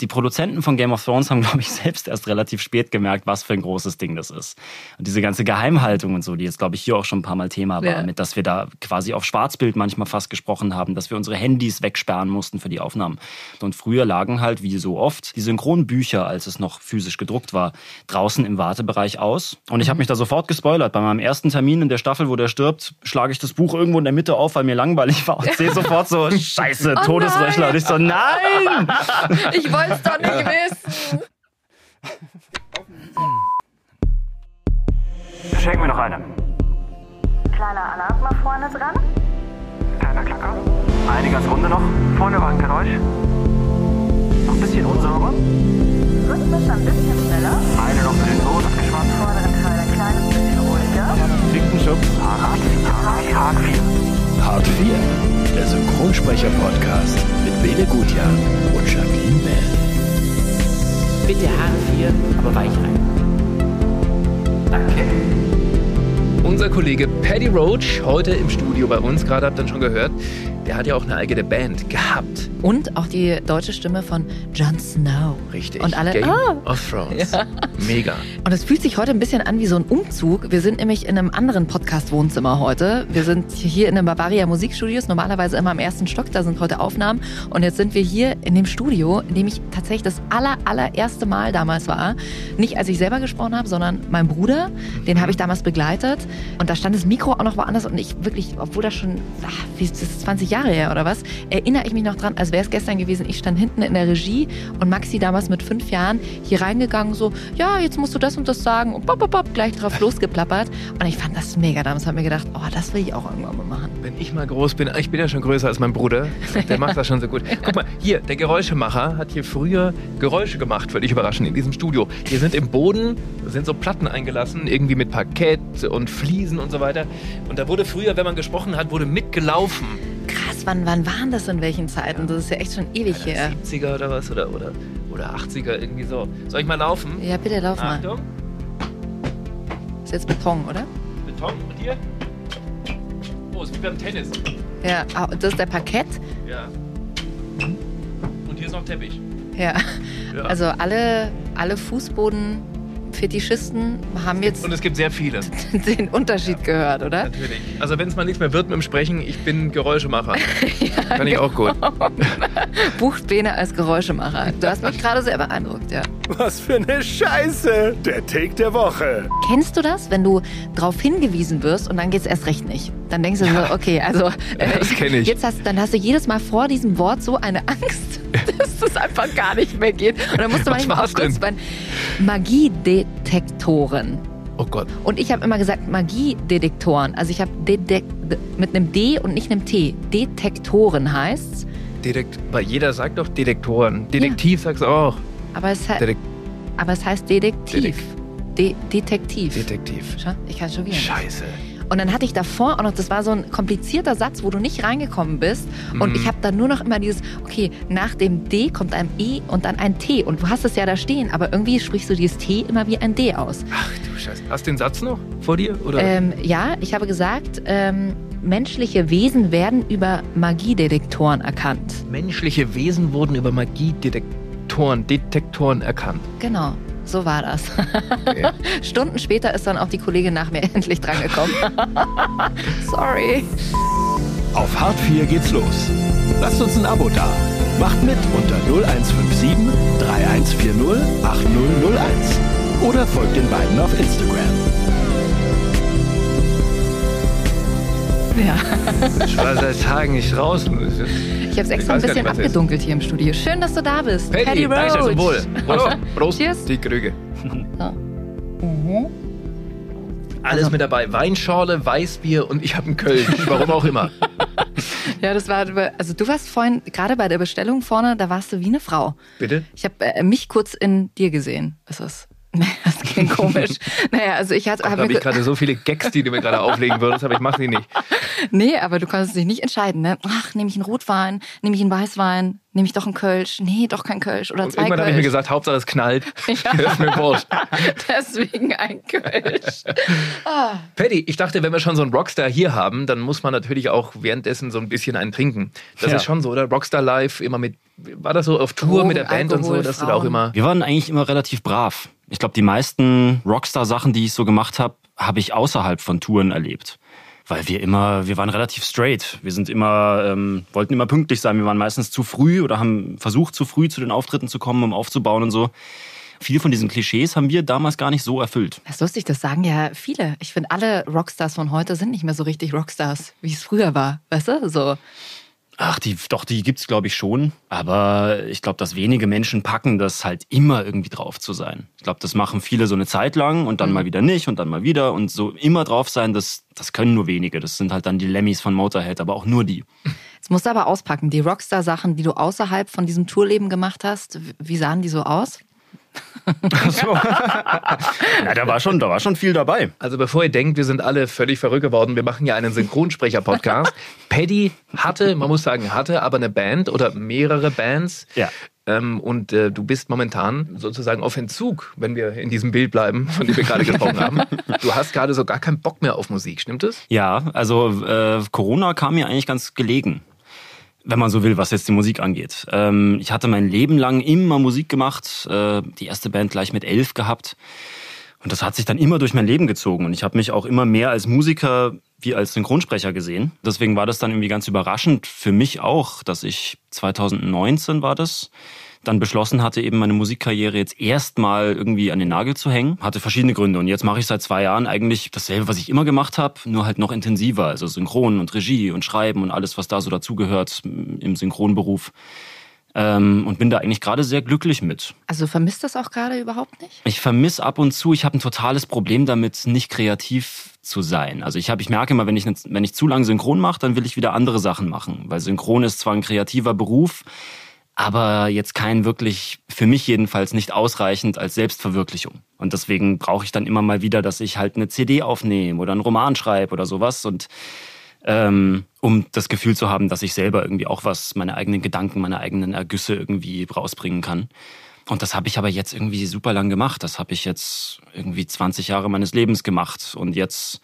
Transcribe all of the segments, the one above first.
Die Produzenten von Game of Thrones haben, glaube ich, selbst erst relativ spät gemerkt, was für ein großes Ding das ist. Und diese ganze Geheimhaltung und so, die jetzt, glaube ich, hier auch schon ein paar Mal Thema war, ja. mit dass wir da quasi auf Schwarzbild manchmal fast gesprochen haben, dass wir unsere Handys wegsperren mussten für die Aufnahmen. Und früher lagen halt, wie so oft, die Synchronbücher, als es noch physisch gedruckt war, draußen im Wartebereich aus. Und ich habe mhm. mich da sofort gespoilert. Bei meinem ersten Termin in der Staffel, wo der stirbt, schlage ich das Buch irgendwo in der Mitte auf, weil mir langweilig war und sehe sofort so, scheiße, oh Todesröchler. Und ich so, nein! Ich wollte es doch nicht wissen. Schenk mir noch eine. Kleiner Alarm mal vorne dran. Kleiner Klacker. Eine ganz runde noch. Vorne war ein Geräusch. Noch ein bisschen unsauber. Rhythmisch ein bisschen schneller. Eine noch für den Boden geschwommen. Vorderen Teil ein kleines bisschen ruhiger. Dicken Schubs. Hart 4. Hart 4. Hart 4. Der Synchronsprecher-Podcast mit Bene Gutjahr und Jacqueline Bell. Bitte Hart 4, aber weich rein. Danke. Unser Kollege Paddy Roach, heute im Studio bei uns, gerade habt ihr schon gehört, der hat ja auch eine eigene Band gehabt. Und auch die deutsche Stimme von Jon Snow. Richtig. Und alle Game oh. of Thrones. Ja. Mega. Und es fühlt sich heute ein bisschen an wie so ein Umzug. Wir sind nämlich in einem anderen Podcast-Wohnzimmer heute. Wir sind hier in den Bavaria Musikstudios, normalerweise immer im ersten Stock. Da sind heute Aufnahmen. Und jetzt sind wir hier in dem Studio, in dem ich tatsächlich das aller, allererste Mal damals war. Nicht als ich selber gesprochen habe, sondern mein Bruder. Den habe ich damals begleitet. Und da stand das Mikro auch noch woanders. Und ich wirklich, obwohl das schon, ach, wie ist das, 20 Jahre her oder was, erinnere ich mich noch dran, als wäre es gestern gewesen. Ich stand hinten in der Regie und Maxi damals mit fünf Jahren hier reingegangen, so, ja, jetzt musst du das und das sagen und bop, bop, bop, gleich drauf losgeplappert. Und ich fand das mega. Damals habe ich mir gedacht, oh, das will ich auch irgendwann mal machen. Wenn ich mal groß bin, ich bin ja schon größer als mein Bruder, der macht das schon so gut. Guck mal, hier, der Geräuschemacher hat hier früher Geräusche gemacht, völlig überraschend, in diesem Studio. Hier sind im Boden, sind so Platten eingelassen, irgendwie mit Parkett und Fliesen und so weiter. Und da wurde früher, wenn man gesprochen hat, wurde mitgelaufen. Wann, wann waren das in welchen Zeiten? Das ist ja echt schon ewig her. 70er oder was? Oder, oder, oder 80er, irgendwie so. Soll ich mal laufen? Ja, bitte lauf mal. Achtung. Ist jetzt Beton, oder? Beton und hier? Oh, ist wie beim Tennis. Ja, ah, das ist der Parkett. Ja. Und hier ist noch Teppich. Ja. ja. Also alle, alle Fußboden Fetischisten haben jetzt. Und es gibt sehr viele. Den Unterschied ja, gehört, oder? Natürlich. Also, wenn es mal nichts mehr wird mit dem Sprechen, ich bin Geräuschemacher. ja, Kann ich auch gut. Bucht Bene als Geräuschemacher. Du hast mich gerade sehr beeindruckt, ja. Was für eine Scheiße! Der Take der Woche. Kennst du das, wenn du darauf hingewiesen wirst und dann geht es erst recht nicht? Dann denkst du ja. so, okay, also. Äh, das kenne ich. Jetzt hast, dann hast du jedes Mal vor diesem Wort so eine Angst, dass es einfach gar nicht mehr geht. Und dann musst du manchmal auch kurz bei Magiedetektoren. Oh Gott. Und ich habe immer gesagt Magiedetektoren. Also ich habe mit einem D und nicht einem T. Detektoren heißt's. Detekt weil jeder sagt doch Detektoren. Detektiv ja. sagst du auch. Aber es, Detekt aber es heißt Detektiv. Detekt De Detektiv. Detektiv. Schau, ich kann schon wieder. Scheiße. Und dann hatte ich davor auch noch, das war so ein komplizierter Satz, wo du nicht reingekommen bist. Und mhm. ich habe dann nur noch immer dieses, okay, nach dem D kommt ein E und dann ein T. Und du hast es ja da stehen, aber irgendwie sprichst du dieses T immer wie ein D aus. Ach du Scheiße. Hast du den Satz noch vor dir? Oder? Ähm, ja, ich habe gesagt, ähm, menschliche Wesen werden über Magiedetektoren erkannt. Menschliche Wesen wurden über Magiedetektoren Detektoren erkannt. Genau. So war das. Okay. Stunden später ist dann auch die Kollegin nach mir endlich drangekommen. Sorry. Auf Hart 4 geht's los. Lasst uns ein Abo da. Macht mit unter 0157 3140 8001. Oder folgt den beiden auf Instagram. Ja. Ich war seit Tagen nicht draußen. Ich habe es extra ein bisschen abgedunkelt hier im Studio. Schön, dass du da bist. Paddy, Paddy Roach. Wohl. Prost. Prost. Cheers. Die Krüge. Mhm. Alles mit dabei. Weinschorle, Weißbier und ich habe einen Köln. Warum auch immer. ja, das war, also du warst vorhin, gerade bei der Bestellung vorne, da warst du wie eine Frau. Bitte? Ich habe äh, mich kurz in dir gesehen. Ist Das klingt komisch. naja, also ich hatte. Da hab habe ich gerade so viele Gags, die du mir gerade auflegen würdest, aber ich mache sie nicht. Nee, aber du konntest dich nicht entscheiden, ne? Ach, nehme ich einen Rotwein, nehme ich einen Weißwein, nehme ich doch einen Kölsch? Nee, doch kein Kölsch oder Und zwei irgendwann habe ich mir gesagt, Hauptsache es knallt. Ja. ist mir wurscht. Deswegen ein Kölsch. Paddy, ich dachte, wenn wir schon so einen Rockstar hier haben, dann muss man natürlich auch währenddessen so ein bisschen einen trinken. Das Ja. ist schon so, oder? Rockstar Live, immer mit, war das so auf Tour Drogen, mit der Band und so, Alkohol, dass du da auch Frauen. immer. Wir waren eigentlich immer relativ brav. Ich glaube, die meisten Rockstar-Sachen, die ich so gemacht habe, habe ich außerhalb von Touren erlebt. Weil wir immer, wir waren relativ straight. Wir sind immer, ähm, wollten immer pünktlich sein. Wir waren meistens zu früh oder haben versucht, zu früh zu den Auftritten zu kommen, um aufzubauen und so. Viele von diesen Klischees haben wir damals gar nicht so erfüllt. Das ist lustig, das sagen ja viele. Ich finde, alle Rockstars von heute sind nicht mehr so richtig Rockstars, wie es früher war. Weißt du? So. Ach, die, doch, die gibt's glaube ich schon. Aber ich glaube, dass wenige Menschen packen, das halt immer irgendwie drauf zu sein. Ich glaube, das machen viele so eine Zeit lang und dann mal wieder nicht und dann mal wieder. Und so immer drauf sein, das, das können nur wenige. Das sind halt dann die Lemmys von Motorhead, aber auch nur die. Jetzt musst du aber auspacken. Die Rockstar-Sachen, die du außerhalb von diesem Tourleben gemacht hast, wie sahen die so aus? Ja, da war schon, da war schon viel dabei. Also bevor ihr denkt, wir sind alle völlig verrückt geworden, wir machen ja einen Synchronsprecher-Podcast. Paddy hatte, man muss sagen, hatte aber eine Band oder mehrere Bands. Ja. Ähm, und äh, du bist momentan sozusagen auf Entzug, wenn wir in diesem Bild bleiben, von dem wir gerade gesprochen haben. Du hast gerade so gar keinen Bock mehr auf Musik, stimmt es? Ja, also äh, Corona kam mir eigentlich ganz gelegen. Wenn man so will, was jetzt die Musik angeht. Ähm, ich hatte mein Leben lang immer Musik gemacht, äh, die erste Band gleich mit elf gehabt. Und das hat sich dann immer durch mein Leben gezogen. Und ich habe mich auch immer mehr als Musiker wie als Synchronsprecher gesehen. Deswegen war das dann irgendwie ganz überraschend für mich auch, dass ich 2019 war das, dann beschlossen hatte, eben meine Musikkarriere jetzt erstmal irgendwie an den Nagel zu hängen. Hatte verschiedene Gründe. Und jetzt mache ich seit zwei Jahren eigentlich dasselbe, was ich immer gemacht habe, nur halt noch intensiver. Also Synchron und Regie und Schreiben und alles, was da so dazugehört im Synchronberuf. Ähm, und bin da eigentlich gerade sehr glücklich mit. Also vermisst das auch gerade überhaupt nicht? Ich vermisse ab und zu, ich habe ein totales Problem damit, nicht kreativ zu sein. Also ich habe, ich merke immer, wenn ich, wenn ich zu lange Synchron mache, dann will ich wieder andere Sachen machen. Weil Synchron ist zwar ein kreativer Beruf, aber jetzt kein wirklich, für mich jedenfalls nicht ausreichend als Selbstverwirklichung. Und deswegen brauche ich dann immer mal wieder, dass ich halt eine CD aufnehme oder einen Roman schreibe oder sowas und ähm, um das Gefühl zu haben, dass ich selber irgendwie auch was, meine eigenen Gedanken, meine eigenen Ergüsse irgendwie rausbringen kann. Und das habe ich aber jetzt irgendwie super lang gemacht. Das habe ich jetzt irgendwie 20 Jahre meines Lebens gemacht. Und jetzt,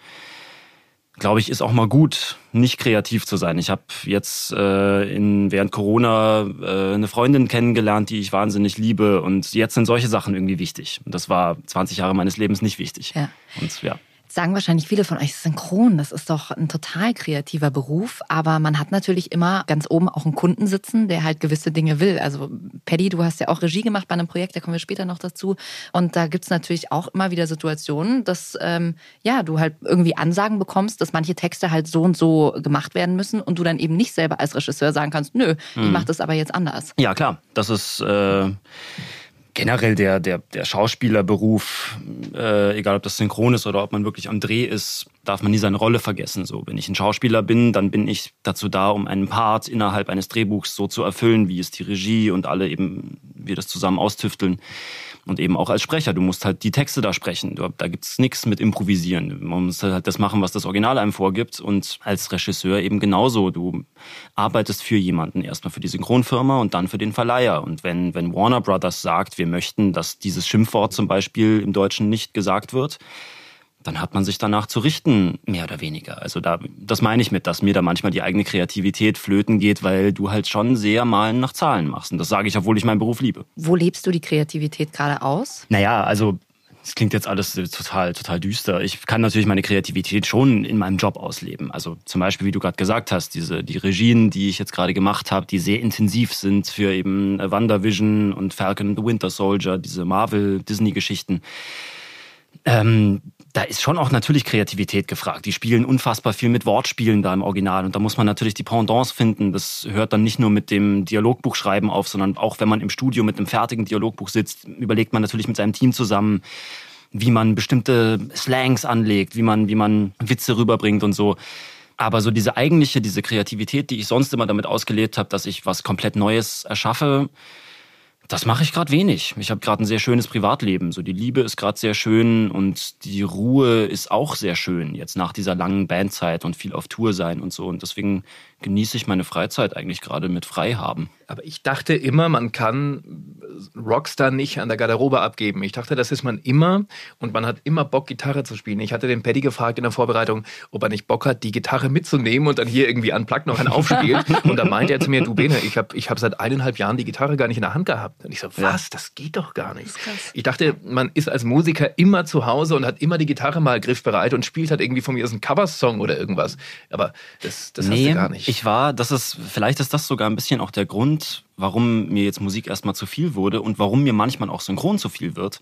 glaube ich, ist auch mal gut, nicht kreativ zu sein. Ich habe jetzt äh, in, während Corona äh, eine Freundin kennengelernt, die ich wahnsinnig liebe. Und jetzt sind solche Sachen irgendwie wichtig. Und das war 20 Jahre meines Lebens nicht wichtig. Ja. Und ja. Sagen wahrscheinlich viele von euch, synchron, das ist doch ein total kreativer Beruf, aber man hat natürlich immer ganz oben auch einen Kunden sitzen, der halt gewisse Dinge will. Also Paddy, du hast ja auch Regie gemacht bei einem Projekt, da kommen wir später noch dazu. Und da gibt's natürlich auch immer wieder Situationen, dass ähm, ja du halt irgendwie Ansagen bekommst, dass manche Texte halt so und so gemacht werden müssen und du dann eben nicht selber als Regisseur sagen kannst, nö, ich mache das aber jetzt anders. Ja, klar. Das ist äh, generell der, der, der Schauspielerberuf, äh, egal ob das synchron ist oder ob man wirklich am Dreh ist, darf man nie seine Rolle vergessen. So, wenn ich ein Schauspieler bin, dann bin ich dazu da, um einen Part innerhalb eines Drehbuchs so zu erfüllen, wie es die Regie und alle eben, wir das zusammen austüfteln. Und eben auch als Sprecher. Du musst halt die Texte da sprechen. Du, da gibt's nichts mit Improvisieren. Man muss halt das machen, was das Original einem vorgibt. Und als Regisseur eben genauso. Du arbeitest für jemanden. Erstmal für die Synchronfirma und dann für den Verleiher. Und wenn, wenn Warner Brothers sagt, wir möchten, dass dieses Schimpfwort zum Beispiel im Deutschen nicht gesagt wird, dann hat man sich danach zu richten, mehr oder weniger. Also da, das meine ich mit, dass mir da manchmal die eigene Kreativität flöten geht, weil du halt schon sehr mal nach Zahlen machst. Und das sage ich, obwohl ich meinen Beruf liebe. Wo lebst du die Kreativität gerade aus? Naja, also es klingt jetzt alles total, total düster. Ich kann natürlich meine Kreativität schon in meinem Job ausleben. Also zum Beispiel, wie du gerade gesagt hast, diese die Regien, die ich jetzt gerade gemacht habe, die sehr intensiv sind für eben WandaVision und Falcon and the Winter Soldier, diese Marvel-Disney-Geschichten. Ähm, da ist schon auch natürlich Kreativität gefragt. Die spielen unfassbar viel mit Wortspielen da im Original und da muss man natürlich die Pendants finden. Das hört dann nicht nur mit dem Dialogbuchschreiben auf, sondern auch wenn man im Studio mit einem fertigen Dialogbuch sitzt, überlegt man natürlich mit seinem Team zusammen, wie man bestimmte Slangs anlegt, wie man, wie man Witze rüberbringt und so. Aber so diese eigentliche, diese Kreativität, die ich sonst immer damit ausgelebt habe, dass ich was komplett Neues erschaffe, Das mache ich gerade wenig. Ich habe gerade ein sehr schönes Privatleben. So die Liebe ist gerade sehr schön und die Ruhe ist auch sehr schön. Jetzt nach dieser langen Bandzeit und viel auf Tour sein und so. Und deswegen genieße ich meine Freizeit eigentlich gerade mit Freihaben. Aber ich dachte immer, man kann Rockstar nicht an der Garderobe abgeben. Ich dachte, das ist man immer und man hat immer Bock, Gitarre zu spielen. Ich hatte den Paddy gefragt in der Vorbereitung, ob er nicht Bock hat, die Gitarre mitzunehmen und dann hier irgendwie unplugged noch einen aufspielt. und da meinte er zu mir, du Bene, ich habe ich hab seit eineinhalb Jahren die Gitarre gar nicht in der Hand gehabt. Und ich so, was, das geht doch gar nicht. Ich dachte, man ist als Musiker immer zu Hause und hat immer die Gitarre mal griffbereit und spielt halt irgendwie von mir aus einen Coversong oder irgendwas. Aber das, das hast du gar nicht. Ich war, das ist, vielleicht ist das sogar ein bisschen auch der Grund, warum mir jetzt Musik erstmal zu viel wurde und warum mir manchmal auch synchron zu viel wird.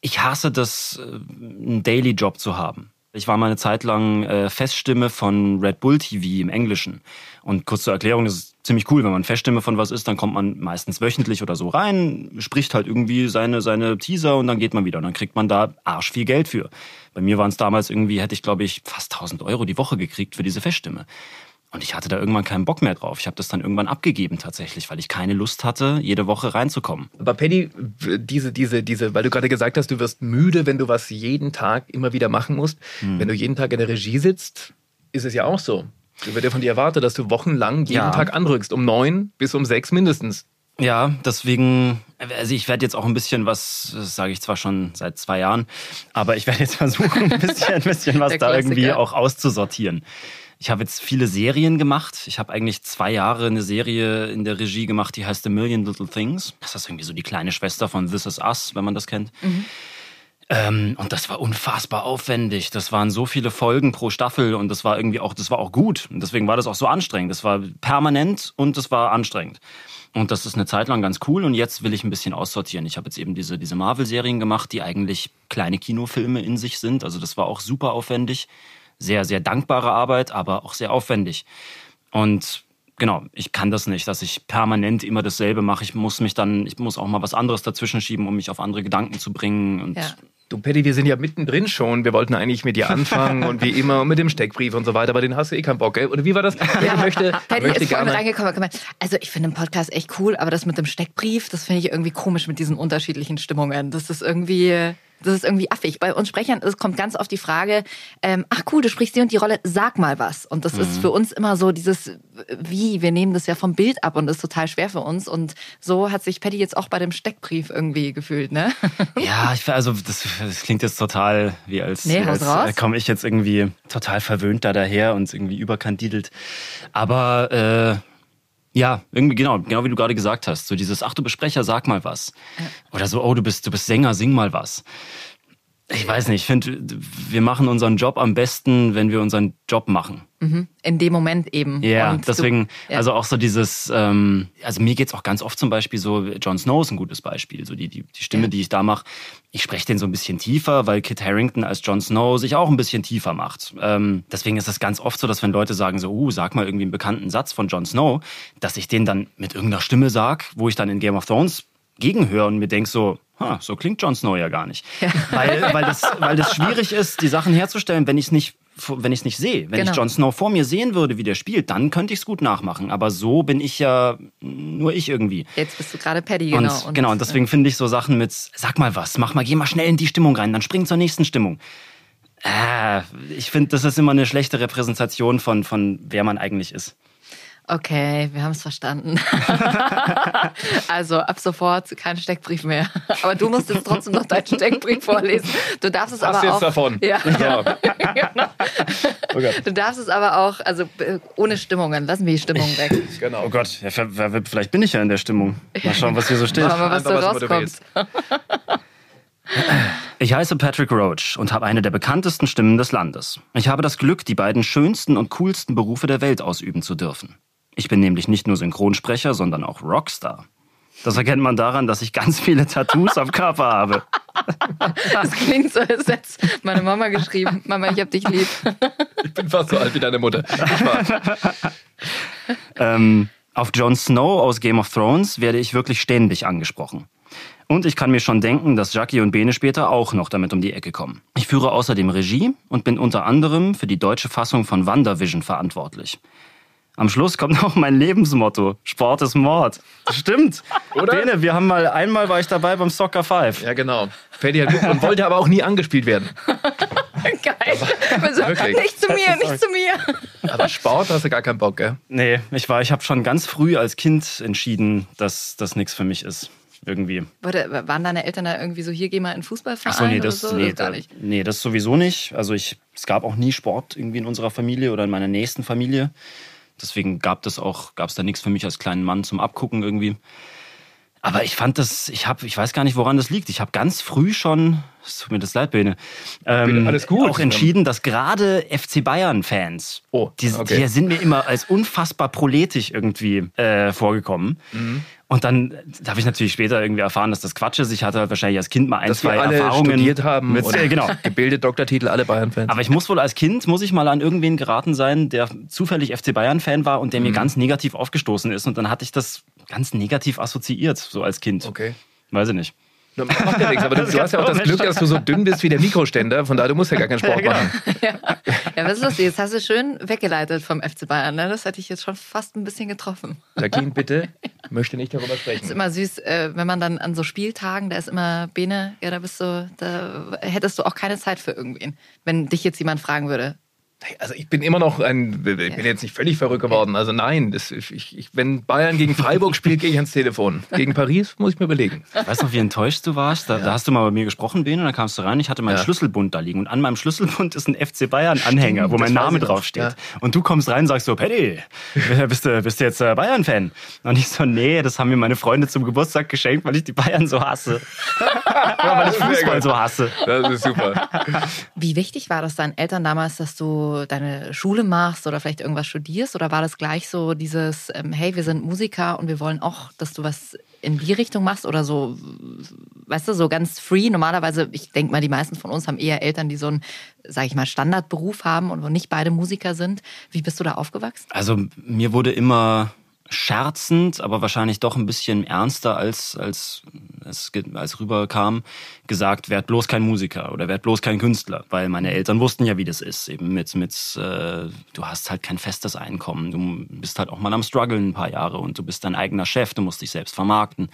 Ich hasse das, äh, einen Daily-Job zu haben. Ich war mal eine Zeit lang äh, Feststimme von Red Bull TV im Englischen. Und kurz zur Erklärung, das ist ziemlich cool, wenn man Feststimme von was ist, dann kommt man meistens wöchentlich oder so rein, spricht halt irgendwie seine, seine Teaser und dann geht man wieder. Und dann kriegt man da arsch viel Geld für. Bei mir waren es damals irgendwie, hätte ich glaube ich fast 1000 Euro die Woche gekriegt für diese Feststimme. Und ich hatte da irgendwann keinen Bock mehr drauf. Ich habe das dann irgendwann abgegeben tatsächlich, weil ich keine Lust hatte, jede Woche reinzukommen. Aber Paddy, diese, diese, diese, weil du gerade gesagt hast, du wirst müde, wenn du was jeden Tag immer wieder machen musst. Hm. Wenn du jeden Tag in der Regie sitzt, ist es ja auch so. Du wird ja von dir erwartet, dass du wochenlang jeden Ja. Tag anrückst, um neun bis um sechs mindestens. Ja, deswegen, also ich werde jetzt auch ein bisschen was, das sage ich zwar schon seit zwei Jahren, aber ich werde jetzt versuchen, ein bisschen, ein bisschen was da irgendwie auch auszusortieren. Ich habe jetzt viele Serien gemacht. Ich habe eigentlich zwei Jahre eine Serie in der Regie gemacht, die heißt The Million Little Things. Das ist irgendwie so die kleine Schwester von This Is Us, wenn man das kennt. Ähm, und das war unfassbar aufwendig. Das waren so viele Folgen pro Staffel und das war irgendwie auch, das war auch gut. Und deswegen war das auch so anstrengend. Das war permanent und das war anstrengend. Und das ist eine Zeit lang ganz cool und jetzt will ich ein bisschen aussortieren. Ich habe jetzt eben diese, diese Marvel-Serien gemacht, die eigentlich kleine Kinofilme in sich sind. Also das war auch super aufwendig. Sehr, sehr dankbare Arbeit, aber auch sehr aufwendig. Und genau, ich kann das nicht, dass ich permanent immer dasselbe mache. Ich muss mich dann, ich muss auch mal was anderes dazwischen schieben, um mich auf andere Gedanken zu bringen. Und Ja. Du, Paddy, wir sind ja mittendrin schon. Wir wollten eigentlich mit dir anfangen und wie immer mit dem Steckbrief und so weiter, aber den hast du eh keinen Bock, gell? Oder wie war das? Paddy möchte, Paddy möchte ist vorhin gerne. reingekommen. Also ich finde den Podcast echt cool, aber das mit dem Steckbrief, das finde ich irgendwie komisch mit diesen unterschiedlichen Stimmungen. Das ist irgendwie, das ist irgendwie affig. Bei uns Sprechern es kommt ganz oft die Frage, ähm, ach cool, du sprichst die und die Rolle, sag mal was. Und das Mhm. ist für uns immer so dieses, wie, wir nehmen das ja vom Bild ab und das ist total schwer für uns. Und so hat sich Paddy jetzt auch bei dem Steckbrief irgendwie gefühlt, ne? Ja, ich also das, das klingt jetzt total wie als, Nee, als raus. äh, komme ich jetzt irgendwie total verwöhnt da daher und irgendwie überkandidelt. Aber äh, ja, irgendwie genau, genau wie du gerade gesagt hast, so dieses ach du Besprecher, sag mal was. Oder so, oh, du bist du bist Sänger, sing mal was. Ich weiß nicht, ich finde, wir machen unseren Job am besten, wenn wir unseren Job machen. In dem Moment eben. Ja, Und du- deswegen, ja. also auch so dieses, ähm, also mir geht's auch ganz oft zum Beispiel so, Jon Snow ist ein gutes Beispiel, so die, die, die Stimme, Ja. die ich da mache, ich spreche den so ein bisschen tiefer, weil Kit Harrington als Jon Snow sich auch ein bisschen tiefer macht. Ähm, deswegen ist es ganz oft so, dass wenn Leute sagen so, uh, sag mal irgendwie einen bekannten Satz von Jon Snow, dass ich den dann mit irgendeiner Stimme sag, wo ich dann in Game of Thrones gegenhöre und mir denk so, ha, so klingt Jon Snow ja gar nicht. Weil, weil, das, weil das schwierig ist, die Sachen herzustellen, wenn ich es nicht wenn ich es nicht sehe. Wenn Genau. ich Jon Snow vor mir sehen würde, wie der spielt, dann könnte ich es gut nachmachen. Aber so bin ich ja nur ich irgendwie. Jetzt bist du gerade Paddy, genau. Und, genau, und deswegen finde ich so Sachen mit, sag mal was, mach mal, geh mal schnell in die Stimmung rein, dann spring zur nächsten Stimmung. Äh, ich finde, das ist immer eine schlechte Repräsentation von, von wer man eigentlich ist. Okay, wir haben es verstanden. also ab sofort kein Steckbrief mehr. Aber du musst jetzt trotzdem noch deinen Steckbrief vorlesen. Du darfst es Hast aber du jetzt auch. davon? Ja. So. genau. Oh Gott. Du darfst es aber auch, also äh, ohne Stimmungen. Lassen wir die Stimmung weg. Genau. Oh Gott, ja, vielleicht bin ich ja in der Stimmung. Mal schauen, was hier so steht. Mal, was da rauskommt. Ich heiße Patrick Roach und habe eine der bekanntesten Stimmen des Landes. Ich habe das Glück, die beiden schönsten und coolsten Berufe der Welt ausüben zu dürfen. Ich bin nämlich nicht nur Synchronsprecher, sondern auch Rockstar. Das erkennt man daran, dass ich ganz viele Tattoos am Körper habe. Das klingt so, als hätte meine Mama geschrieben. Mama, ich hab dich lieb. Ich bin fast so alt wie deine Mutter. Ähm, auf Jon Snow aus Game of Thrones werde ich wirklich ständig angesprochen. Und ich kann mir schon denken, dass Jackie und Bene später auch noch damit um die Ecke kommen. Ich führe außerdem Regie und bin unter anderem für die deutsche Fassung von WandaVision verantwortlich. Am Schluss kommt noch mein Lebensmotto: Sport ist Mord. Das stimmt. Oder? Bene, wir haben mal einmal war ich dabei beim Soccer 5. Ja, genau. Dir gut und wollte aber auch nie angespielt werden. Geil. Also, nicht zu mir, nicht zu mir. Aber Sport hast du gar keinen Bock, gell? Nee, ich war, ich habe schon ganz früh als Kind entschieden, dass das nichts für mich ist. Irgendwie. Warte, waren deine Eltern da irgendwie so, hier geh mal in den Fußballverein Achso, nee, oder das, so? nee, gar da, nicht. nee, das sowieso nicht. Also ich, es gab auch nie Sport irgendwie in unserer Familie oder in meiner nächsten Familie. Deswegen gab das auch, gab es da nichts für mich als kleinen Mann zum Abgucken irgendwie. Aber ich fand das, ich habe, ich weiß gar nicht, woran das liegt. Ich habe ganz früh schon, es tut mir das leid, Bene, ähm, alles gut. auch entschieden, dass gerade FC Bayern-Fans, Oh, die, okay. die sind mir immer als unfassbar proletisch irgendwie äh, vorgekommen. Mhm. Und dann da habe ich natürlich später irgendwie erfahren, dass das Quatsch ist. Ich hatte halt wahrscheinlich als Kind mal ein, Dass zwei wir alle Erfahrungen studiert haben Mit, und äh, genau. gebildet Doktortitel, alle Bayern-Fans. Aber ich muss wohl als Kind, muss ich mal an irgendwen geraten sein, der zufällig FC Bayern-Fan war und der Mhm. mir ganz negativ aufgestoßen ist. Und dann hatte ich das ganz negativ assoziiert, so als Kind. Okay. Weiß ich nicht. Na, Macht ja nichts, aber du, du hast ja auch das Glück, dass du so dünn bist wie der Mikroständer, von daher du musst ja gar keinen Sport Ja, genau. machen. Ja, was ist lustig? Jetzt hast du schön weggeleitet vom FC Bayern. Ne? Das hätte ich jetzt schon fast ein bisschen getroffen. Jacqueline, bitte, möchte nicht darüber ist sprechen. immer süß, äh, wenn man dann an so Spieltagen, da ist immer Bene, ja, da bist du, da hättest du auch keine Zeit für irgendwen. Wenn dich jetzt jemand fragen würde, Also ich bin immer noch ein, ich bin jetzt nicht völlig verrückt geworden. Also nein, das, ich, ich, wenn Bayern gegen Freiburg spielt, gehe ich ans Telefon. Gegen Paris muss ich mir überlegen. Ich weiß noch, wie enttäuscht du warst. Da, da hast du mal bei mir gesprochen, Bene, und dann kamst du rein. Ich hatte meinen Ja. Schlüsselbund da liegen. Und an meinem Schlüsselbund ist ein FC Bayern-Anhänger, wo mein das weiß Name draufsteht. Ja. Und du kommst rein und sagst so, Paddy, bist du, bist du jetzt äh, Bayern-Fan? Und ich so, nee, das haben mir meine Freunde zum Geburtstag geschenkt, weil ich die Bayern so hasse. Oder weil ich Fußball so hasse. Das ist super. wie wichtig war das deinen Eltern damals, dass du deine Schule machst oder vielleicht irgendwas studierst? Oder war das gleich so dieses, ähm, hey, wir sind Musiker und wir wollen auch, dass du was in die Richtung machst oder so, weißt du, so ganz free? Normalerweise, ich denke mal, die meisten von uns haben eher Eltern, die so einen, sag ich mal, Standardberuf haben und wo nicht beide Musiker sind. Wie bist du da aufgewachsen? Also mir wurde immer scherzend, aber wahrscheinlich doch ein bisschen ernster, als, als es ge- als rüberkam, gesagt, werd bloß kein Musiker oder werd bloß kein Künstler, weil meine Eltern wussten ja, wie das ist. Eben mit, mit äh, du hast halt kein festes Einkommen, du bist halt auch mal am struggeln ein paar Jahre und du bist dein eigener Chef, du musst dich selbst vermarkten.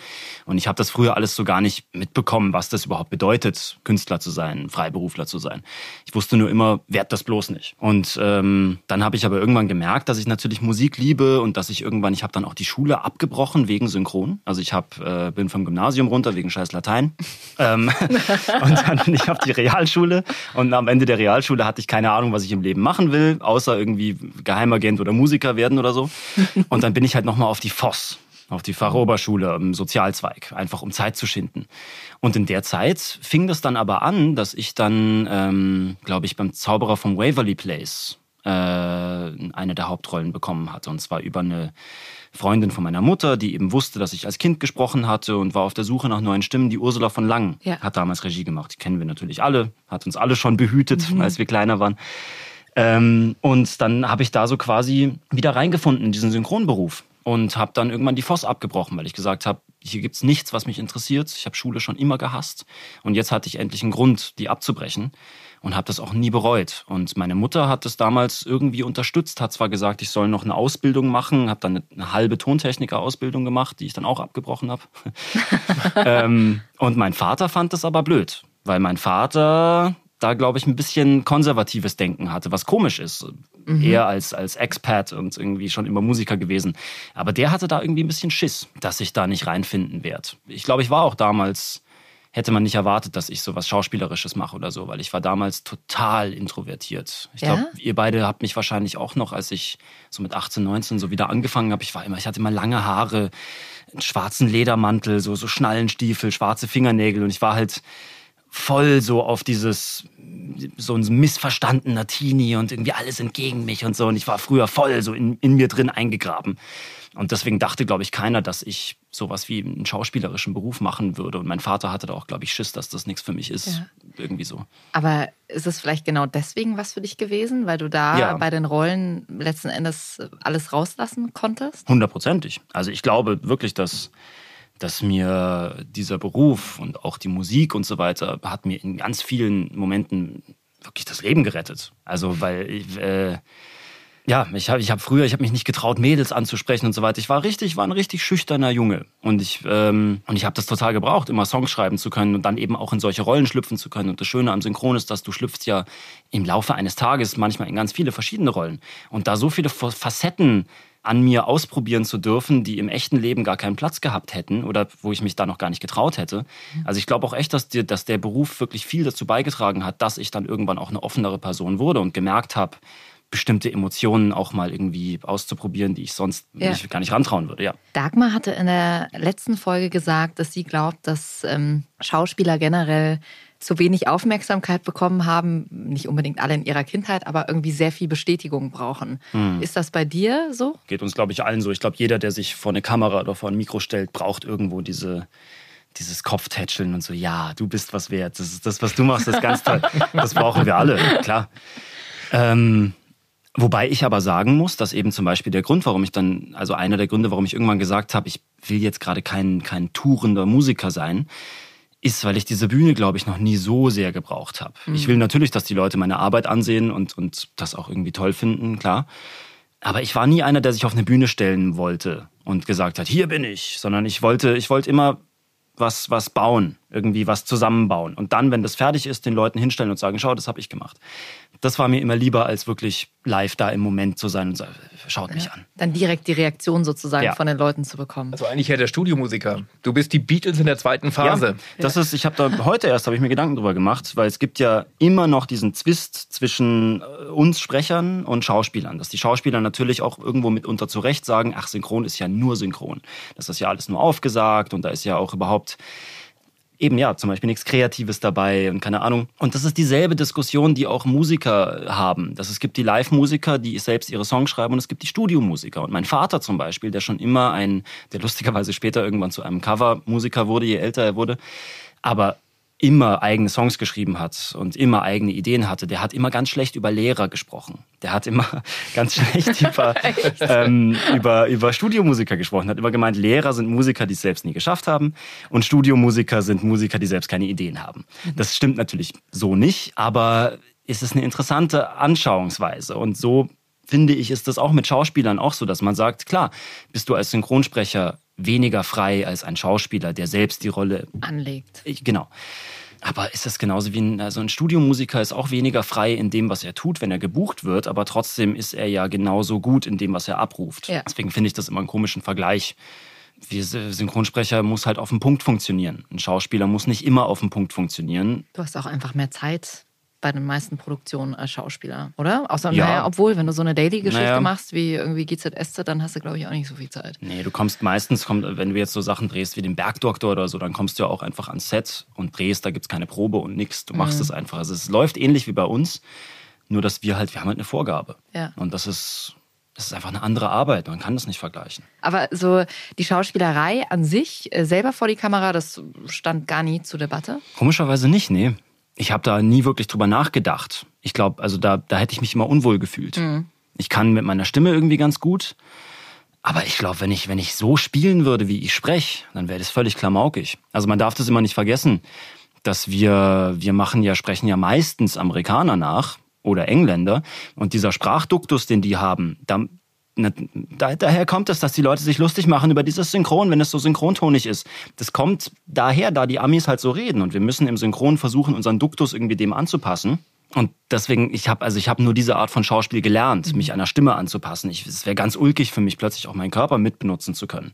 Und ich habe das früher alles so gar nicht mitbekommen, was das überhaupt bedeutet, Künstler zu sein, Freiberufler zu sein. Ich wusste nur immer, werd das bloß nicht. Und ähm, dann habe ich aber irgendwann gemerkt, dass ich natürlich Musik liebe und dass ich irgendwann, ich habe dann auch die Schule abgebrochen wegen Synchron. Also ich hab, äh, bin vom Gymnasium runter wegen scheiß Latein. ähm, und dann bin ich auf die Realschule und am Ende der Realschule hatte ich keine Ahnung, was ich im Leben machen will, außer irgendwie Geheimagent oder Musiker werden oder so. Und dann bin ich halt nochmal auf die FOS auf die Fachoberschule im Sozialzweig, einfach um Zeit zu schinden. Und in der Zeit fing das dann aber an, dass ich dann, ähm, glaube ich, beim Zauberer vom Waverly Place äh, eine der Hauptrollen bekommen hatte. Und zwar über eine Freundin von meiner Mutter, die eben wusste, dass ich als Kind gesprochen hatte und war auf der Suche nach neuen Stimmen. Die Ursula von Lang Ja. hat damals Regie gemacht. Die kennen wir natürlich alle, hat uns alle schon behütet, als wir kleiner waren. Ähm, und dann habe ich da so quasi wieder reingefunden in diesen Synchronberuf und habe dann irgendwann die FOS abgebrochen, weil ich gesagt habe, hier gibt's nichts, was mich interessiert. Ich habe Schule schon immer gehasst und jetzt hatte ich endlich einen Grund, die abzubrechen und habe das auch nie bereut. Und meine Mutter hat das damals irgendwie unterstützt, hat zwar gesagt, ich soll noch eine Ausbildung machen, habe dann eine, eine halbe Tontechniker-Ausbildung gemacht, die ich dann auch abgebrochen habe. ähm, und mein Vater fand das aber blöd, weil mein Vater da, glaube ich, ein bisschen konservatives Denken hatte, was komisch ist. Eher als, als Expat und irgendwie schon immer Musiker gewesen. Aber der hatte da irgendwie ein bisschen Schiss, dass ich da nicht reinfinden werde. Ich glaube, ich war auch damals, hätte man nicht erwartet, dass ich so was Schauspielerisches mache oder so, weil ich war damals total introvertiert. Ich Ja? glaube, ihr beide habt mich wahrscheinlich auch noch, als ich so mit 18, 19 so wieder angefangen habe. Ich war immer, ich hatte immer lange Haare, einen schwarzen Ledermantel, so, so Schnallenstiefel, schwarze Fingernägel und ich war halt voll so auf dieses so ein missverstandener Teenie und irgendwie alles entgegen mich und so und ich war früher voll so in, in mir drin eingegraben und deswegen dachte glaube ich keiner, dass ich sowas wie einen schauspielerischen Beruf machen würde und mein Vater hatte da auch glaube ich Schiss, dass das nichts für mich ist Ja. irgendwie so. Aber ist es vielleicht genau deswegen was für dich gewesen, weil du da Ja. bei den Rollen letzten Endes alles rauslassen konntest? Hundertprozentig. Also ich glaube wirklich, dass, dass mir dieser Beruf und auch die Musik und so weiter hat mir in ganz vielen Momenten wirklich das Leben gerettet. Also weil ich, äh, ja, ich habe ich hab früher, ich habe mich nicht getraut, Mädels anzusprechen und so weiter. Ich war richtig, war ein richtig schüchterner Junge. Und ich, ähm, und ich habe das total gebraucht, immer Songs schreiben zu können und dann eben auch in solche Rollen schlüpfen zu können. Und das Schöne am Synchron ist, dass du schlüpfst ja im Laufe eines Tages manchmal in ganz viele verschiedene Rollen. Und da so viele Facetten an mir ausprobieren zu dürfen, die im echten Leben gar keinen Platz gehabt hätten oder wo ich mich da noch gar nicht getraut hätte. Also ich glaube auch echt, dass, die, dass der Beruf wirklich viel dazu beigetragen hat, dass ich dann irgendwann auch eine offenere Person wurde und gemerkt habe, bestimmte Emotionen auch mal irgendwie auszuprobieren, die ich sonst ja. nicht, gar nicht rantrauen würde. Ja. Dagmar hatte in der letzten Folge gesagt, dass sie glaubt, dass ähm, Schauspieler generell zu wenig Aufmerksamkeit bekommen haben, nicht unbedingt alle in ihrer Kindheit, aber irgendwie sehr viel Bestätigung brauchen. Hm. Ist das bei dir so? Geht uns, glaube ich, allen so. Ich glaube, jeder, der sich vor eine Kamera oder vor ein Mikro stellt, braucht irgendwo diese, dieses Kopftätscheln und so, ja, du bist was wert. Das ist das, was du machst, das ist ganz toll. Das brauchen wir alle, klar. Ähm, wobei ich aber sagen muss, dass eben zum Beispiel der Grund, warum ich dann, also einer der Gründe, warum ich irgendwann gesagt habe, ich will jetzt gerade kein, kein tourender Musiker sein, ist, weil ich diese Bühne, glaube ich, noch nie so sehr gebraucht habe. Mhm. Ich will natürlich, dass die Leute meine Arbeit ansehen und, und das auch irgendwie toll finden, klar. Aber ich war nie einer, der sich auf eine Bühne stellen wollte und gesagt hat, hier bin ich, sondern ich wollte, ich wollte immer was, was bauen, irgendwie was zusammenbauen. Und dann, wenn das fertig ist, den Leuten hinstellen und sagen, schau, das habe ich gemacht. Das war mir immer lieber, als wirklich live da im Moment zu sein und sagen, schaut ja. mich an. Dann direkt die Reaktion sozusagen ja. von den Leuten zu bekommen. Also eigentlich ja der Studiomusiker. Du bist die Beatles in der zweiten Phase. Ja, das ist, ich habe da heute erst habe ich mir Gedanken drüber gemacht, weil es gibt ja immer noch diesen Zwist zwischen äh, uns Sprechern und Schauspielern, dass die Schauspieler natürlich auch irgendwo mitunter zurecht sagen, ach synchron ist ja nur synchron, das ist ja alles nur aufgesagt und da ist ja auch überhaupt eben ja, zum Beispiel nichts Kreatives dabei und keine Ahnung. Und das ist dieselbe Diskussion, die auch Musiker haben. Dass es gibt die Live-Musiker, die selbst ihre Songs schreiben und es gibt die Studiomusiker. Und mein Vater zum Beispiel, der schon immer ein, der lustigerweise später irgendwann zu einem Cover-Musiker wurde, je älter er wurde, aber immer eigene Songs geschrieben hat und immer eigene Ideen hatte, der hat immer ganz schlecht über Lehrer gesprochen. Der hat immer ganz schlecht über, ähm, über, über Studiomusiker gesprochen, hat immer gemeint, Lehrer sind Musiker, die es selbst nie geschafft haben und Studiomusiker sind Musiker, die selbst keine Ideen haben. Das stimmt natürlich so nicht, aber es ist eine interessante Anschauungsweise und so finde ich, ist das auch mit Schauspielern auch so, dass man sagt, klar, bist du als Synchronsprecher weniger frei als ein Schauspieler, der selbst die Rolle anlegt. Ich, genau. Aber ist das genauso wie ein, also ein Studiomusiker ist auch weniger frei in dem, was er tut, wenn er gebucht wird, aber trotzdem ist er ja genauso gut in dem, was er abruft. Ja. Deswegen finde ich das immer einen komischen Vergleich. Wir Synchronsprecher muss halt auf den Punkt funktionieren. Ein Schauspieler muss nicht immer auf den Punkt funktionieren. Du hast auch einfach mehr Zeit bei den meisten Produktionen als Schauspieler, oder? Außer, ja. naja, obwohl, wenn du so eine Daily-Geschichte naja. machst, wie irgendwie GZSZ, dann hast du, glaube ich, auch nicht so viel Zeit. Nee, du kommst meistens, wenn du jetzt so Sachen drehst wie den Bergdoktor oder so, dann kommst du ja auch einfach ans Set und drehst, da gibt es keine Probe und nichts. Du machst es mhm. einfach. Also es läuft ähnlich wie bei uns, nur dass wir halt, wir haben halt eine Vorgabe. Ja. Und das ist, das ist einfach eine andere Arbeit. Man kann das nicht vergleichen. Aber so die Schauspielerei an sich, äh, selber vor die Kamera, das stand gar nie zur Debatte? Komischerweise nicht, nee ich habe da nie wirklich drüber nachgedacht. Ich glaube, also da, da hätte ich mich immer unwohl gefühlt. Mhm. Ich kann mit meiner Stimme irgendwie ganz gut. Aber ich glaube, wenn ich, wenn ich so spielen würde, wie ich spreche, dann wäre das völlig klamaukig. Also man darf das immer nicht vergessen, dass wir, wir machen ja, sprechen ja meistens Amerikaner nach oder Engländer. Und dieser Sprachduktus, den die haben, da, da, daher kommt es, dass die Leute sich lustig machen über dieses Synchron, wenn es so synchrontonig ist. Das kommt daher, da die Amis halt so reden und wir müssen im Synchron versuchen, unseren Duktus irgendwie dem anzupassen. Und deswegen, ich habe also ich habe nur diese Art von Schauspiel gelernt, mhm. mich einer Stimme anzupassen. Ich, es wäre ganz ulkig für mich, plötzlich auch meinen Körper mitbenutzen zu können.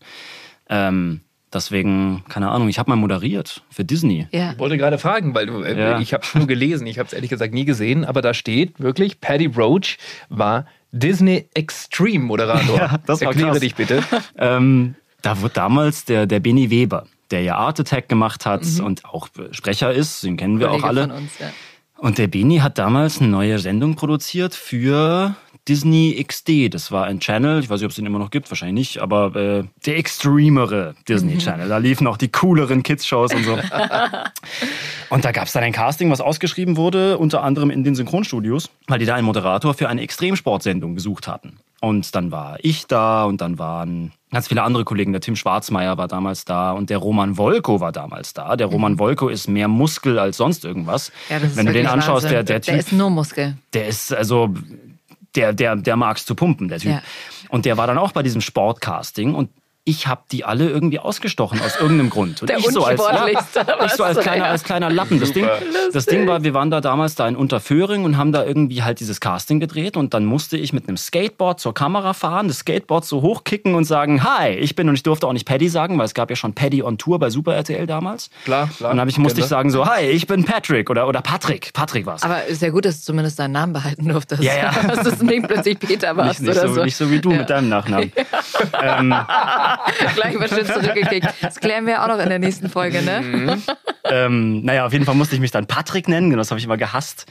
Ähm, Deswegen, keine Ahnung, ich habe mal moderiert für Disney. Ja. Ich wollte gerade fragen, weil äh, ja. ich habe es nur gelesen, ich habe es ehrlich gesagt nie gesehen, aber da steht wirklich, Paddy Roach war Disney Extreme Moderator. Ja, das war Erkläre krass. dich bitte. ähm, da wurde damals der, der Benny Weber, der ja Art Attack gemacht hat mhm. und auch Sprecher ist, den kennen wir Kollege auch alle. Uns, ja. Und der Benny hat damals eine neue Sendung produziert für Disney XD. Das war ein Channel, ich weiß nicht, ob es den immer noch gibt, wahrscheinlich nicht, aber äh, der extremere Disney mhm. Channel. Da liefen auch die cooleren Kids-Shows und so. und da gab es dann ein Casting, was ausgeschrieben wurde, unter anderem in den Synchronstudios, weil die da einen Moderator für eine Extremsportsendung gesucht hatten. Und dann war ich da und dann waren ganz viele andere Kollegen. Der Tim Schwarzmeier war damals da und der Roman Wolko war damals da. Der Roman mhm. Wolko ist mehr Muskel als sonst irgendwas. Ja, Wenn du den anschaust, der, der Typ. Der ist nur Muskel. Der ist also der, der, der mag's zu pumpen, der Typ. Ja. Und der war dann auch bei diesem Sportcasting und ich habe die alle irgendwie ausgestochen aus irgendeinem Grund. Und Der ich so als, oder ich so als kleiner, als kleiner Lappen. Das Ding, das Ding war, wir waren da damals da in Unterföhring und haben da irgendwie halt dieses Casting gedreht und dann musste ich mit einem Skateboard zur Kamera fahren, das Skateboard so hochkicken und sagen, hi, ich bin und ich durfte auch nicht Paddy sagen, weil es gab ja schon Paddy on Tour bei Super RTL damals. Klar, klar. Und dann ich, musste ich sagen so, hi, ich bin Patrick oder, oder Patrick. Patrick war's. Aber ist ja gut, dass du zumindest deinen Namen behalten durftest. Ja, ja. Dass du nicht plötzlich Peter warst nicht, nicht, oder so, so. nicht so wie du mit deinem Nachnamen. ähm, Gleich mal schön zurückgekickt. Das klären wir auch noch in der nächsten Folge, ne? Mhm. ähm, naja, auf jeden Fall musste ich mich dann Patrick nennen, genau, das habe ich immer gehasst.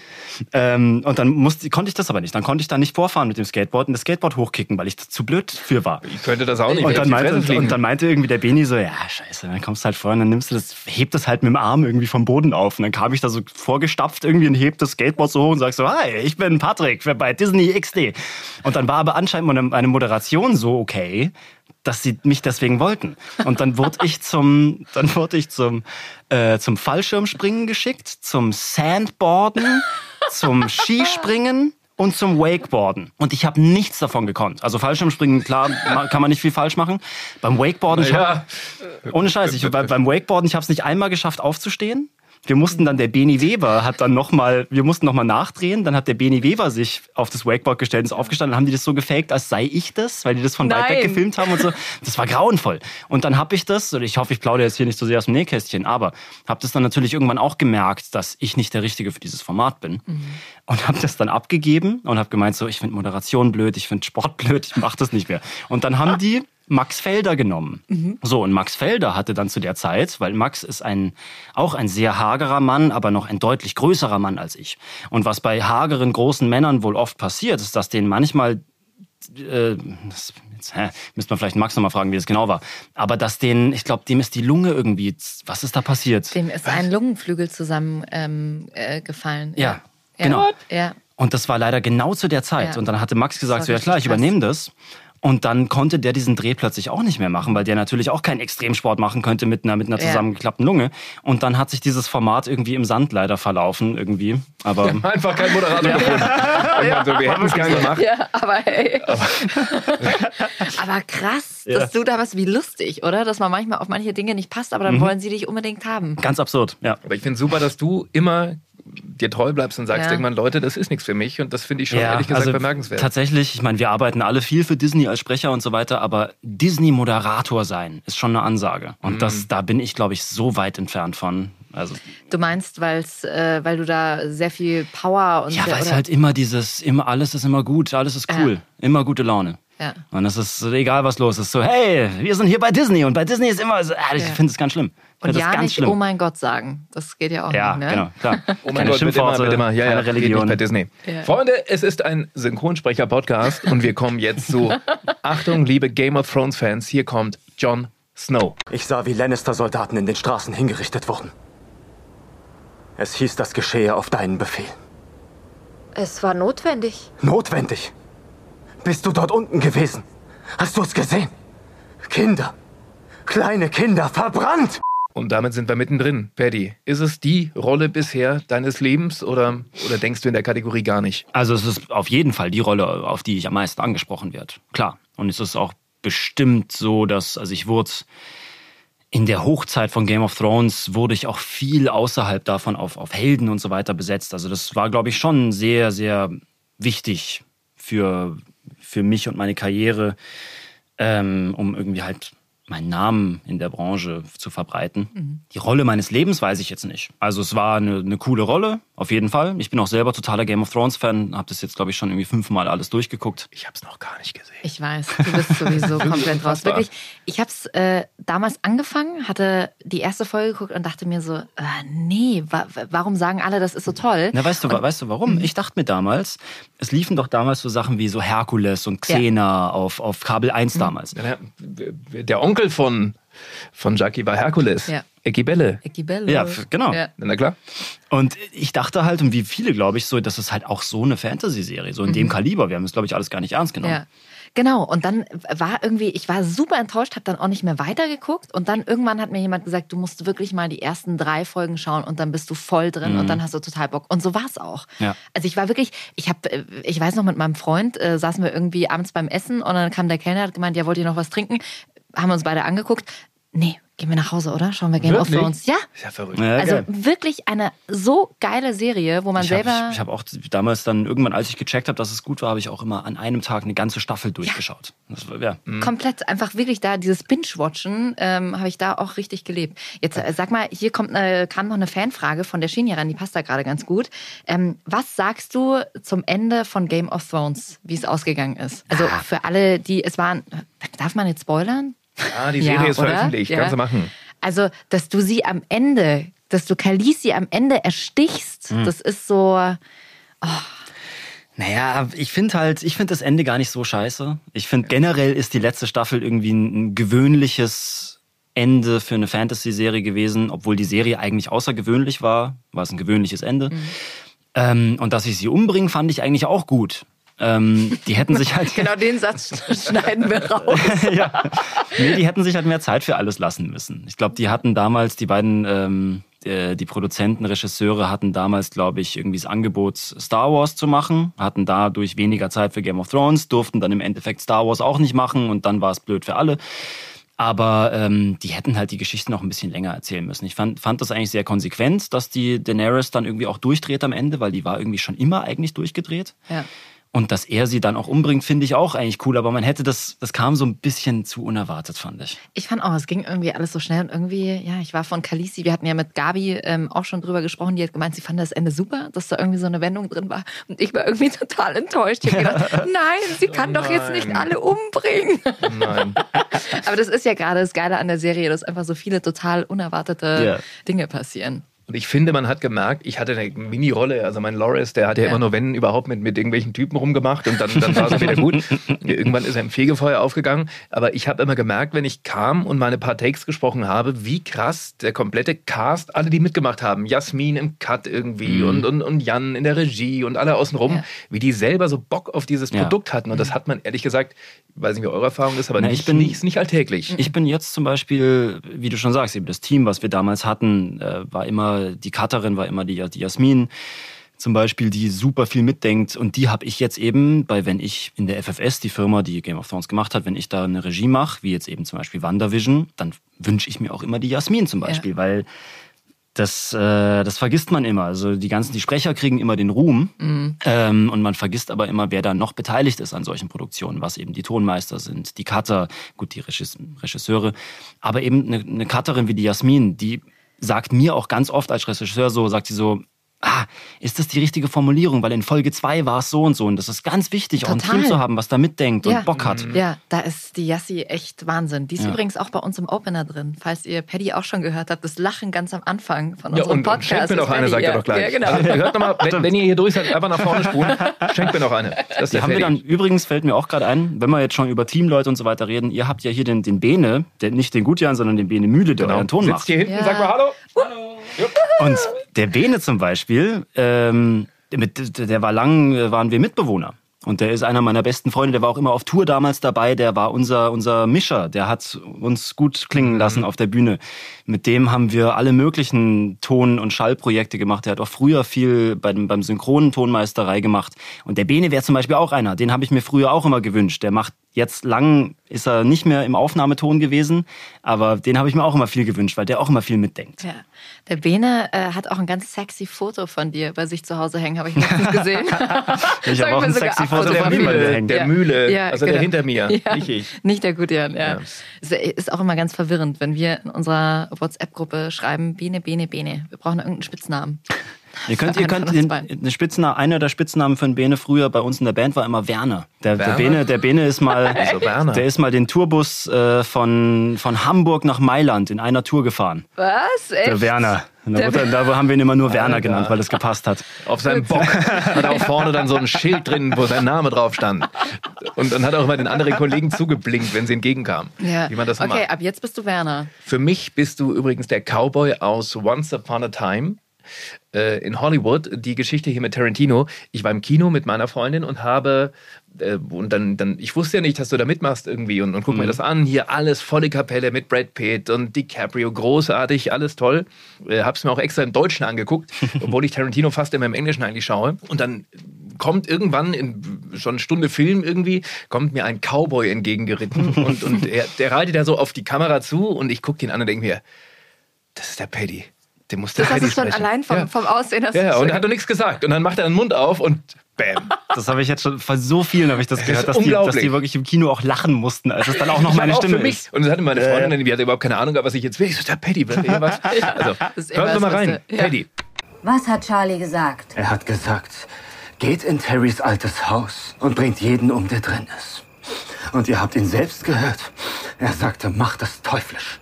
Ähm, und dann musste, konnte ich das aber nicht. Dann konnte ich da nicht vorfahren mit dem Skateboard und das Skateboard hochkicken, weil ich zu blöd für war. Ich könnte das auch nicht. Und dann, meinte, und, dann meinte irgendwie der Beni so, ja, scheiße, dann kommst du halt vor und dann nimmst du das, hebt das halt mit dem Arm irgendwie vom Boden auf. Und dann kam ich da so vorgestapft irgendwie und heb das Skateboard so hoch und sag so, hi, ich bin Patrick bei Disney XD. Und dann war aber anscheinend meine Moderation so okay, dass sie mich deswegen wollten. Und dann wurde ich zum, dann wurde ich zum, äh, zum Fallschirmspringen geschickt, zum Sandboarden, zum Skispringen und zum Wakeboarden. Und ich habe nichts davon gekonnt. Also Fallschirmspringen, klar, kann man nicht viel falsch machen. Beim Wakeboarden, ich hab, ohne Scheiß, ich, bei, beim Wakeboarden, ich habe es nicht einmal geschafft aufzustehen. Wir mussten dann, der Beni Weber hat dann nochmal, wir mussten nochmal nachdrehen. Dann hat der Beni Weber sich auf das Wakeboard gestellt und ist aufgestanden. Dann haben die das so gefaked, als sei ich das, weil die das von weit weg Nein. gefilmt haben und so. Das war grauenvoll. Und dann habe ich das, und ich hoffe, ich plaudere jetzt hier nicht so sehr aus dem Nähkästchen, aber habe das dann natürlich irgendwann auch gemerkt, dass ich nicht der Richtige für dieses Format bin. Und habe das dann abgegeben und habe gemeint, so, ich finde Moderation blöd, ich finde Sport blöd, ich mache das nicht mehr. Und dann haben die Max Felder genommen. So, und Max Felder hatte dann zu der Zeit, weil Max ist ein, auch ein sehr hagerer Mann, aber noch ein deutlich größerer Mann als ich. Und was bei hageren, großen Männern wohl oft passiert, ist, dass denen manchmal äh, das, jetzt, hä, müsste man vielleicht Max nochmal fragen, wie das genau war. Aber dass denen, ich glaube, dem ist die Lunge irgendwie, was ist da passiert? Dem ist ein Lungenflügel zusammengefallen. Ähm, äh, gefallen. Ja, genau. Ja. Und das war leider genau zu der Zeit. Ja. Und dann hatte Max gesagt, so, ja klar, ich übernehme das. Und dann konnte der diesen Dreh plötzlich auch nicht mehr machen, weil der natürlich auch keinen Extremsport machen könnte mit einer, mit einer Ja. zusammengeklappten Lunge. Und dann hat sich dieses Format irgendwie im Sand leider verlaufen, irgendwie. Aber einfach kein Moderator gefunden. Also, wir hätten es gern gemacht. Ja, aber hey. aber krass, Ja. dass du da was wie lustig, oder? Dass man manchmal auf manche Dinge nicht passt, aber dann wollen sie dich unbedingt haben. ganz absurd, ja. Aber ich finde super, dass du immer dir treu bleibst und sagst Ja. irgendwann, Leute, das ist nichts für mich. Und das finde ich schon ehrlich gesagt bemerkenswert. also Tatsächlich, ich meine, wir arbeiten alle viel für Disney als Sprecher und so weiter, aber Disney-Moderator sein ist schon eine Ansage. Und Mhm. das, da bin ich, glaube ich, so weit entfernt von. Also, Du meinst, weil's, äh, weil du da sehr viel Power und ja, weil es halt immer dieses, immer alles ist immer gut, alles ist cool, immer gute Laune. Ja. Und es ist egal, was los ist. So, hey, wir sind hier bei Disney und bei Disney ist immer so, ah, ich Ja. finde es ganz schlimm. Ich und finde ja ganz nicht schlimm. oh mein Gott sagen. Das geht ja auch ja, nicht, ne? genau, klar. Oh mein Keine Gott, bitte Schimpfworte, bitte immer. Ja, ja, keine geht nicht Religion. bei Disney. Ja. Freunde, es ist ein Synchronsprecher-Podcast und wir kommen jetzt zu Achtung, liebe Game of Thrones-Fans, hier kommt Jon Snow. Ich sah, wie Lannister-Soldaten in den Straßen hingerichtet wurden. Es hieß, das geschehe auf deinen Befehl. Es war notwendig. Notwendig. Bist du dort unten gewesen? Hast du es gesehen? Kinder. Kleine Kinder verbrannt. Und damit sind wir mittendrin. Paddy, ist es die Rolle bisher deines Lebens oder, oder denkst du in der Kategorie gar nicht? Also es ist auf jeden Fall die Rolle, auf die ich am meisten angesprochen werde. Klar. Und es ist auch bestimmt so, dass, also ich wurde in der Hochzeit von Game of Thrones wurde ich auch viel außerhalb davon auf, auf Helden und so weiter besetzt. Also das war, glaube ich, schon sehr, sehr wichtig für, für mich und meine Karriere, ähm, um irgendwie halt meinen Namen in der Branche zu verbreiten. Die Rolle meines Lebens weiß ich jetzt nicht. Also es war eine, eine coole Rolle, auf jeden Fall. Ich bin auch selber totaler Game of Thrones Fan, habe das jetzt glaube ich schon irgendwie fünfmal alles durchgeguckt. Ich hab's noch gar nicht gesehen. Ich weiß, du bist sowieso komplett raus. Wirklich, ich habe es äh, damals angefangen, hatte die erste Folge geguckt und dachte mir so, äh, nee, wa warum sagen alle, das ist so toll? Na, weißt du, wa- weißt du warum? Ich dachte mir damals, es liefen doch damals so Sachen wie so Herkules und Xena auf, auf Kabel 1 damals. Ja, Der Onkel von von Jackie war Herkules. Ja. Eckibelle. Eckibello. Ja, genau. Ja. Na klar. Und ich dachte halt, und wie viele, glaube ich, so, das ist halt auch so eine Fantasy-Serie, so in dem Kaliber. Wir haben es, glaube ich, alles gar nicht ernst genommen. Mhm. Ja. Genau, und dann war irgendwie, ich war super enttäuscht, habe dann auch nicht mehr weitergeguckt und dann irgendwann hat mir jemand gesagt, du musst wirklich mal die ersten drei Folgen schauen und dann bist du voll drin und dann hast du total Bock. Und so war es auch. Ja. Also ich war wirklich, ich habe, ich weiß noch, mit meinem Freund äh, saßen wir irgendwie abends beim Essen und dann kam der Kellner, hat gemeint, ja, wollt ihr noch was trinken? Haben wir uns beide angeguckt. Nee, gehen wir nach Hause, oder? Schauen wir Game of Wirklich? Thrones. Ja, Ist ja verrückt. Ja, also geil. wirklich eine so geile Serie, wo man Ich selber... habe ich hab auch damals dann, irgendwann, als ich gecheckt habe, dass es gut war, habe ich auch immer an einem Tag eine ganze Staffel durchgeschaut. Das war, ja. komplett einfach wirklich da dieses Binge-Watchen ähm, habe ich da auch richtig gelebt. Jetzt äh, sag mal, hier kommt eine, kam noch eine Fanfrage von der Shinja ran, die passt da gerade ganz gut. Ähm, was sagst du zum Ende von Game of Thrones, wie es ausgegangen ist? Also Ah. für alle, die es waren, darf man jetzt spoilern? Ah, die Serie ist oder? veröffentlicht. Ja. Kannst du machen. Also, dass du sie am Ende, dass du Khaleesi am Ende erstichst, Hm. das ist so. Naja, ich finde halt, ich finde das Ende gar nicht so scheiße. Ich finde generell ist die letzte Staffel irgendwie ein, ein gewöhnliches Ende für eine Fantasy-Serie gewesen, obwohl die Serie eigentlich außergewöhnlich war, war es ein gewöhnliches Ende. Ähm, und dass ich sie umbringen, fand ich eigentlich auch gut. Ähm, die hätten sich halt Genau den Satz schneiden wir raus. ja. Nee, die hätten sich halt mehr Zeit für alles lassen müssen. Ich glaube, die hatten damals, die beiden, ähm, äh, die Produzenten, Regisseure hatten damals, glaube ich, irgendwie das Angebot, Star Wars zu machen, hatten dadurch weniger Zeit für Game of Thrones, durften dann im Endeffekt Star Wars auch nicht machen und dann war es blöd für alle. Aber ähm, die hätten halt die Geschichte noch ein bisschen länger erzählen müssen. Ich fand, fand das eigentlich sehr konsequent, dass die Daenerys dann irgendwie auch durchdreht am Ende, weil die war irgendwie schon immer eigentlich durchgedreht. Ja. Und dass er sie dann auch umbringt, finde ich auch eigentlich cool. Aber man hätte das, das kam so ein bisschen zu unerwartet, fand ich. Ich fand auch, es ging irgendwie alles so schnell und irgendwie, ja, ich war von Kalisi, wir hatten ja mit Gabi ähm, auch schon drüber gesprochen, die hat gemeint, sie fand das Ende super, dass da irgendwie so eine Wendung drin war und ich war irgendwie total enttäuscht. Ich habe gedacht, nein, sie kann doch jetzt nicht nein. alle umbringen. Nein. Aber das ist ja gerade das Geile an der Serie, dass einfach so viele total unerwartete Ja. Dinge passieren. Und ich finde, man hat gemerkt, ich hatte eine Mini-Rolle. Also mein Loris, der hat ja, Ja. immer nur, wenn überhaupt, mit, mit irgendwelchen Typen rumgemacht und dann, dann war es wieder gut. Irgendwann ist er im Fegefeuer aufgegangen. Aber ich habe immer gemerkt, wenn ich kam und mal ein paar Takes gesprochen habe, wie krass der komplette Cast, alle, die mitgemacht haben, Jasmin im Cut irgendwie und, und, und Jan in der Regie und alle außenrum, Ja. wie die selber so Bock auf dieses Ja. Produkt hatten. Und das hat man ehrlich gesagt, ich weiß nicht, wie eure Erfahrung ist, aber Na, ich nicht, bin- nicht, nicht alltäglich. Ich bin jetzt zum Beispiel, wie du schon sagst, eben das Team, was wir damals hatten, äh, war immer, die Cutterin war immer die, die Jasmin zum Beispiel, die super viel mitdenkt. Und die habe ich jetzt eben bei, wenn ich in der FFS, die Firma, die Game of Thrones gemacht hat, wenn ich da eine Regie mache, wie jetzt eben zum Beispiel WandaVision, dann wünsche ich mir auch immer die Jasmin zum Beispiel, weil das, äh, das vergisst man immer. Also die ganzen, die Sprecher kriegen immer den Ruhm ähm, und man vergisst aber immer, wer da noch beteiligt ist an solchen Produktionen, was eben die Tonmeister sind, die Cutter, gut, die Regis Regisseure, aber eben eine, eine Cutterin wie die Jasmin, die sagt mir auch ganz oft als Regisseur so, sagt sie so, ah, ist das die richtige Formulierung? Weil in Folge 2 war es so und so. Und das ist ganz wichtig, auch ein Total. Team zu haben, was da mitdenkt Ja. und Bock hat. Ja, da ist die Yassi echt Wahnsinn. Die ist Ja. übrigens auch bei uns im Opener drin. Falls ihr Paddy auch schon gehört habt, das Lachen ganz am Anfang von Ja, unserem und, und Podcast. schenkt mir ist noch eine, Paddy. sagt ja. er doch gleich. Ja, genau. Also, hört noch mal, wenn, wenn ihr hier durch seid, einfach nach vorne spulen, schenkt mir noch eine. Das haben wir dann, übrigens fällt mir auch gerade ein, wenn wir jetzt schon über Teamleute und so weiter reden, ihr habt ja hier den, den Bene, der, nicht den Gutjan, sondern den Bene Mühle, der euren Ton Sitzt macht. hier hinten, Ja. sag mal Hallo. Und der Bene zum Beispiel, ähm, mit, der war lang, waren wir Mitbewohner. Und der ist einer meiner besten Freunde, der war auch immer auf Tour damals dabei, der war unser, unser Mischer, der hat uns gut klingen lassen auf der Bühne. Mit dem haben wir alle möglichen Ton- und Schallprojekte gemacht. Der hat auch früher viel beim, beim synchronen Tonmeisterei gemacht. Und der Bene wäre zum Beispiel auch einer, den habe ich mir früher auch immer gewünscht. Der macht jetzt lang, ist er nicht mehr im Aufnahmeton gewesen, aber den habe ich mir auch immer viel gewünscht, weil der auch immer viel mitdenkt. Ja. Der Bene äh, hat auch ein ganz sexy Foto von dir bei sich zu Hause hängen, habe ich letztens gesehen. Ich habe auch ein sexy Foto der von Mühle, hängen. der. Mühle, Ja, also der genau. hinter mir, Ja. nicht ich. Nicht der Gutjan, ja. Ja. Es ist auch immer ganz verwirrend, wenn wir in unserer WhatsApp-Gruppe schreiben, Bene, Bene, Bene. Wir brauchen irgendeinen Spitznamen. Ihr könnt, ihr einen könnt von den, den Spitznamen, einer der Spitznamen für den Bene früher bei uns in der Band war immer Werner. Der, der, Werner? Bene, der Bene ist mal, Also Werner. der ist mal den Tourbus äh, von, von Hamburg nach Mailand in einer Tour gefahren. Was? Echt? Der Werner. Da, Der wurde, da haben wir ihn immer nur Werner Alter. genannt, weil es gepasst hat. Auf seinem Bock hat er auch vorne dann so ein Schild drin, wo sein Name drauf stand. Und dann hat er auch immer den anderen Kollegen zugeblinkt, wenn sie entgegenkamen. Ja. Wie man das okay, macht. ab jetzt bist du Werner. Für mich bist du übrigens der Cowboy aus Once Upon a Time äh, in Hollywood. Die Geschichte hier mit Tarantino. Ich war im Kino mit meiner Freundin und habe äh, und dann, dann, ich wusste ja nicht, dass du da mitmachst irgendwie und, und guck mir das an. Hier alles volle Kapelle mit Brad Pitt und DiCaprio, großartig, alles toll. Äh, hab's mir auch extra im Deutschen angeguckt, obwohl ich Tarantino fast immer im Englischen eigentlich schaue. Und dann kommt irgendwann in schon eine Stunde Film irgendwie, kommt mir ein Cowboy entgegengeritten und, und er, der reitet da so auf die Kamera zu und ich gucke ihn an und denke mir, das ist der Paddy. Der muss der Das hast Paddy du schon sprechen. allein vom, ja. vom Aussehen. hast Ja, du ja, und er hat doch nichts gesagt. Und dann macht er den Mund auf und bam. Das habe ich jetzt schon von so vielen habe ich das ist gehört, dass die, dass die wirklich im Kino auch lachen mussten, als es dann auch noch meine hab Stimme für mich. ist. Und das hatte meine Freundin, die hatte überhaupt keine Ahnung, was ich jetzt will. Ich so, der Paddy, was? Also, hören wir das mal rein. Ja. Paddy. Was hat Charlie gesagt? Er hat gesagt, geht in Terrys altes Haus und bringt jeden um, der drin ist. Und ihr habt ihn selbst gehört. Er sagte, macht das teuflisch.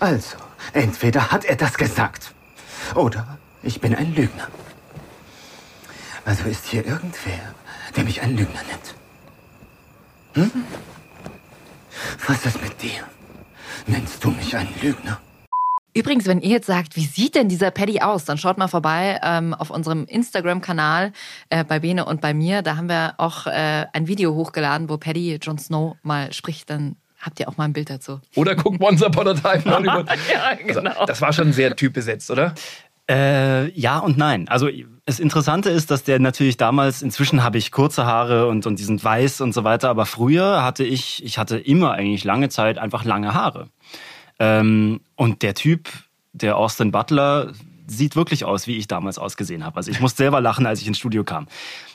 Also, entweder hat er das gesagt oder ich bin ein Lügner. Also ist hier irgendwer, der mich ein Lügner nennt. Hm? Was ist mit dir? Nennst du mich einen Lügner? Übrigens, wenn ihr jetzt sagt, wie sieht denn dieser Paddy aus, dann schaut mal vorbei ähm, auf unserem Instagram-Kanal äh, bei Bene und bei mir. Da haben wir auch äh, ein Video hochgeladen, wo Paddy Jon Snow mal spricht. Dann habt ihr auch mal ein Bild dazu. Oder guck Once Upon a Time in Hollywood. Ja, Also, genau. das war schon sehr typbesetzt, oder? Äh, ja und nein. Also das Interessante ist, dass der natürlich damals, inzwischen habe ich kurze Haare und, und die sind weiß und so weiter, aber früher hatte ich, ich hatte immer eigentlich lange Zeit einfach lange Haare. Ähm, und der Typ, der Austin Butler, sieht wirklich aus, wie ich damals ausgesehen habe. Also ich musste selber lachen, als ich ins Studio kam.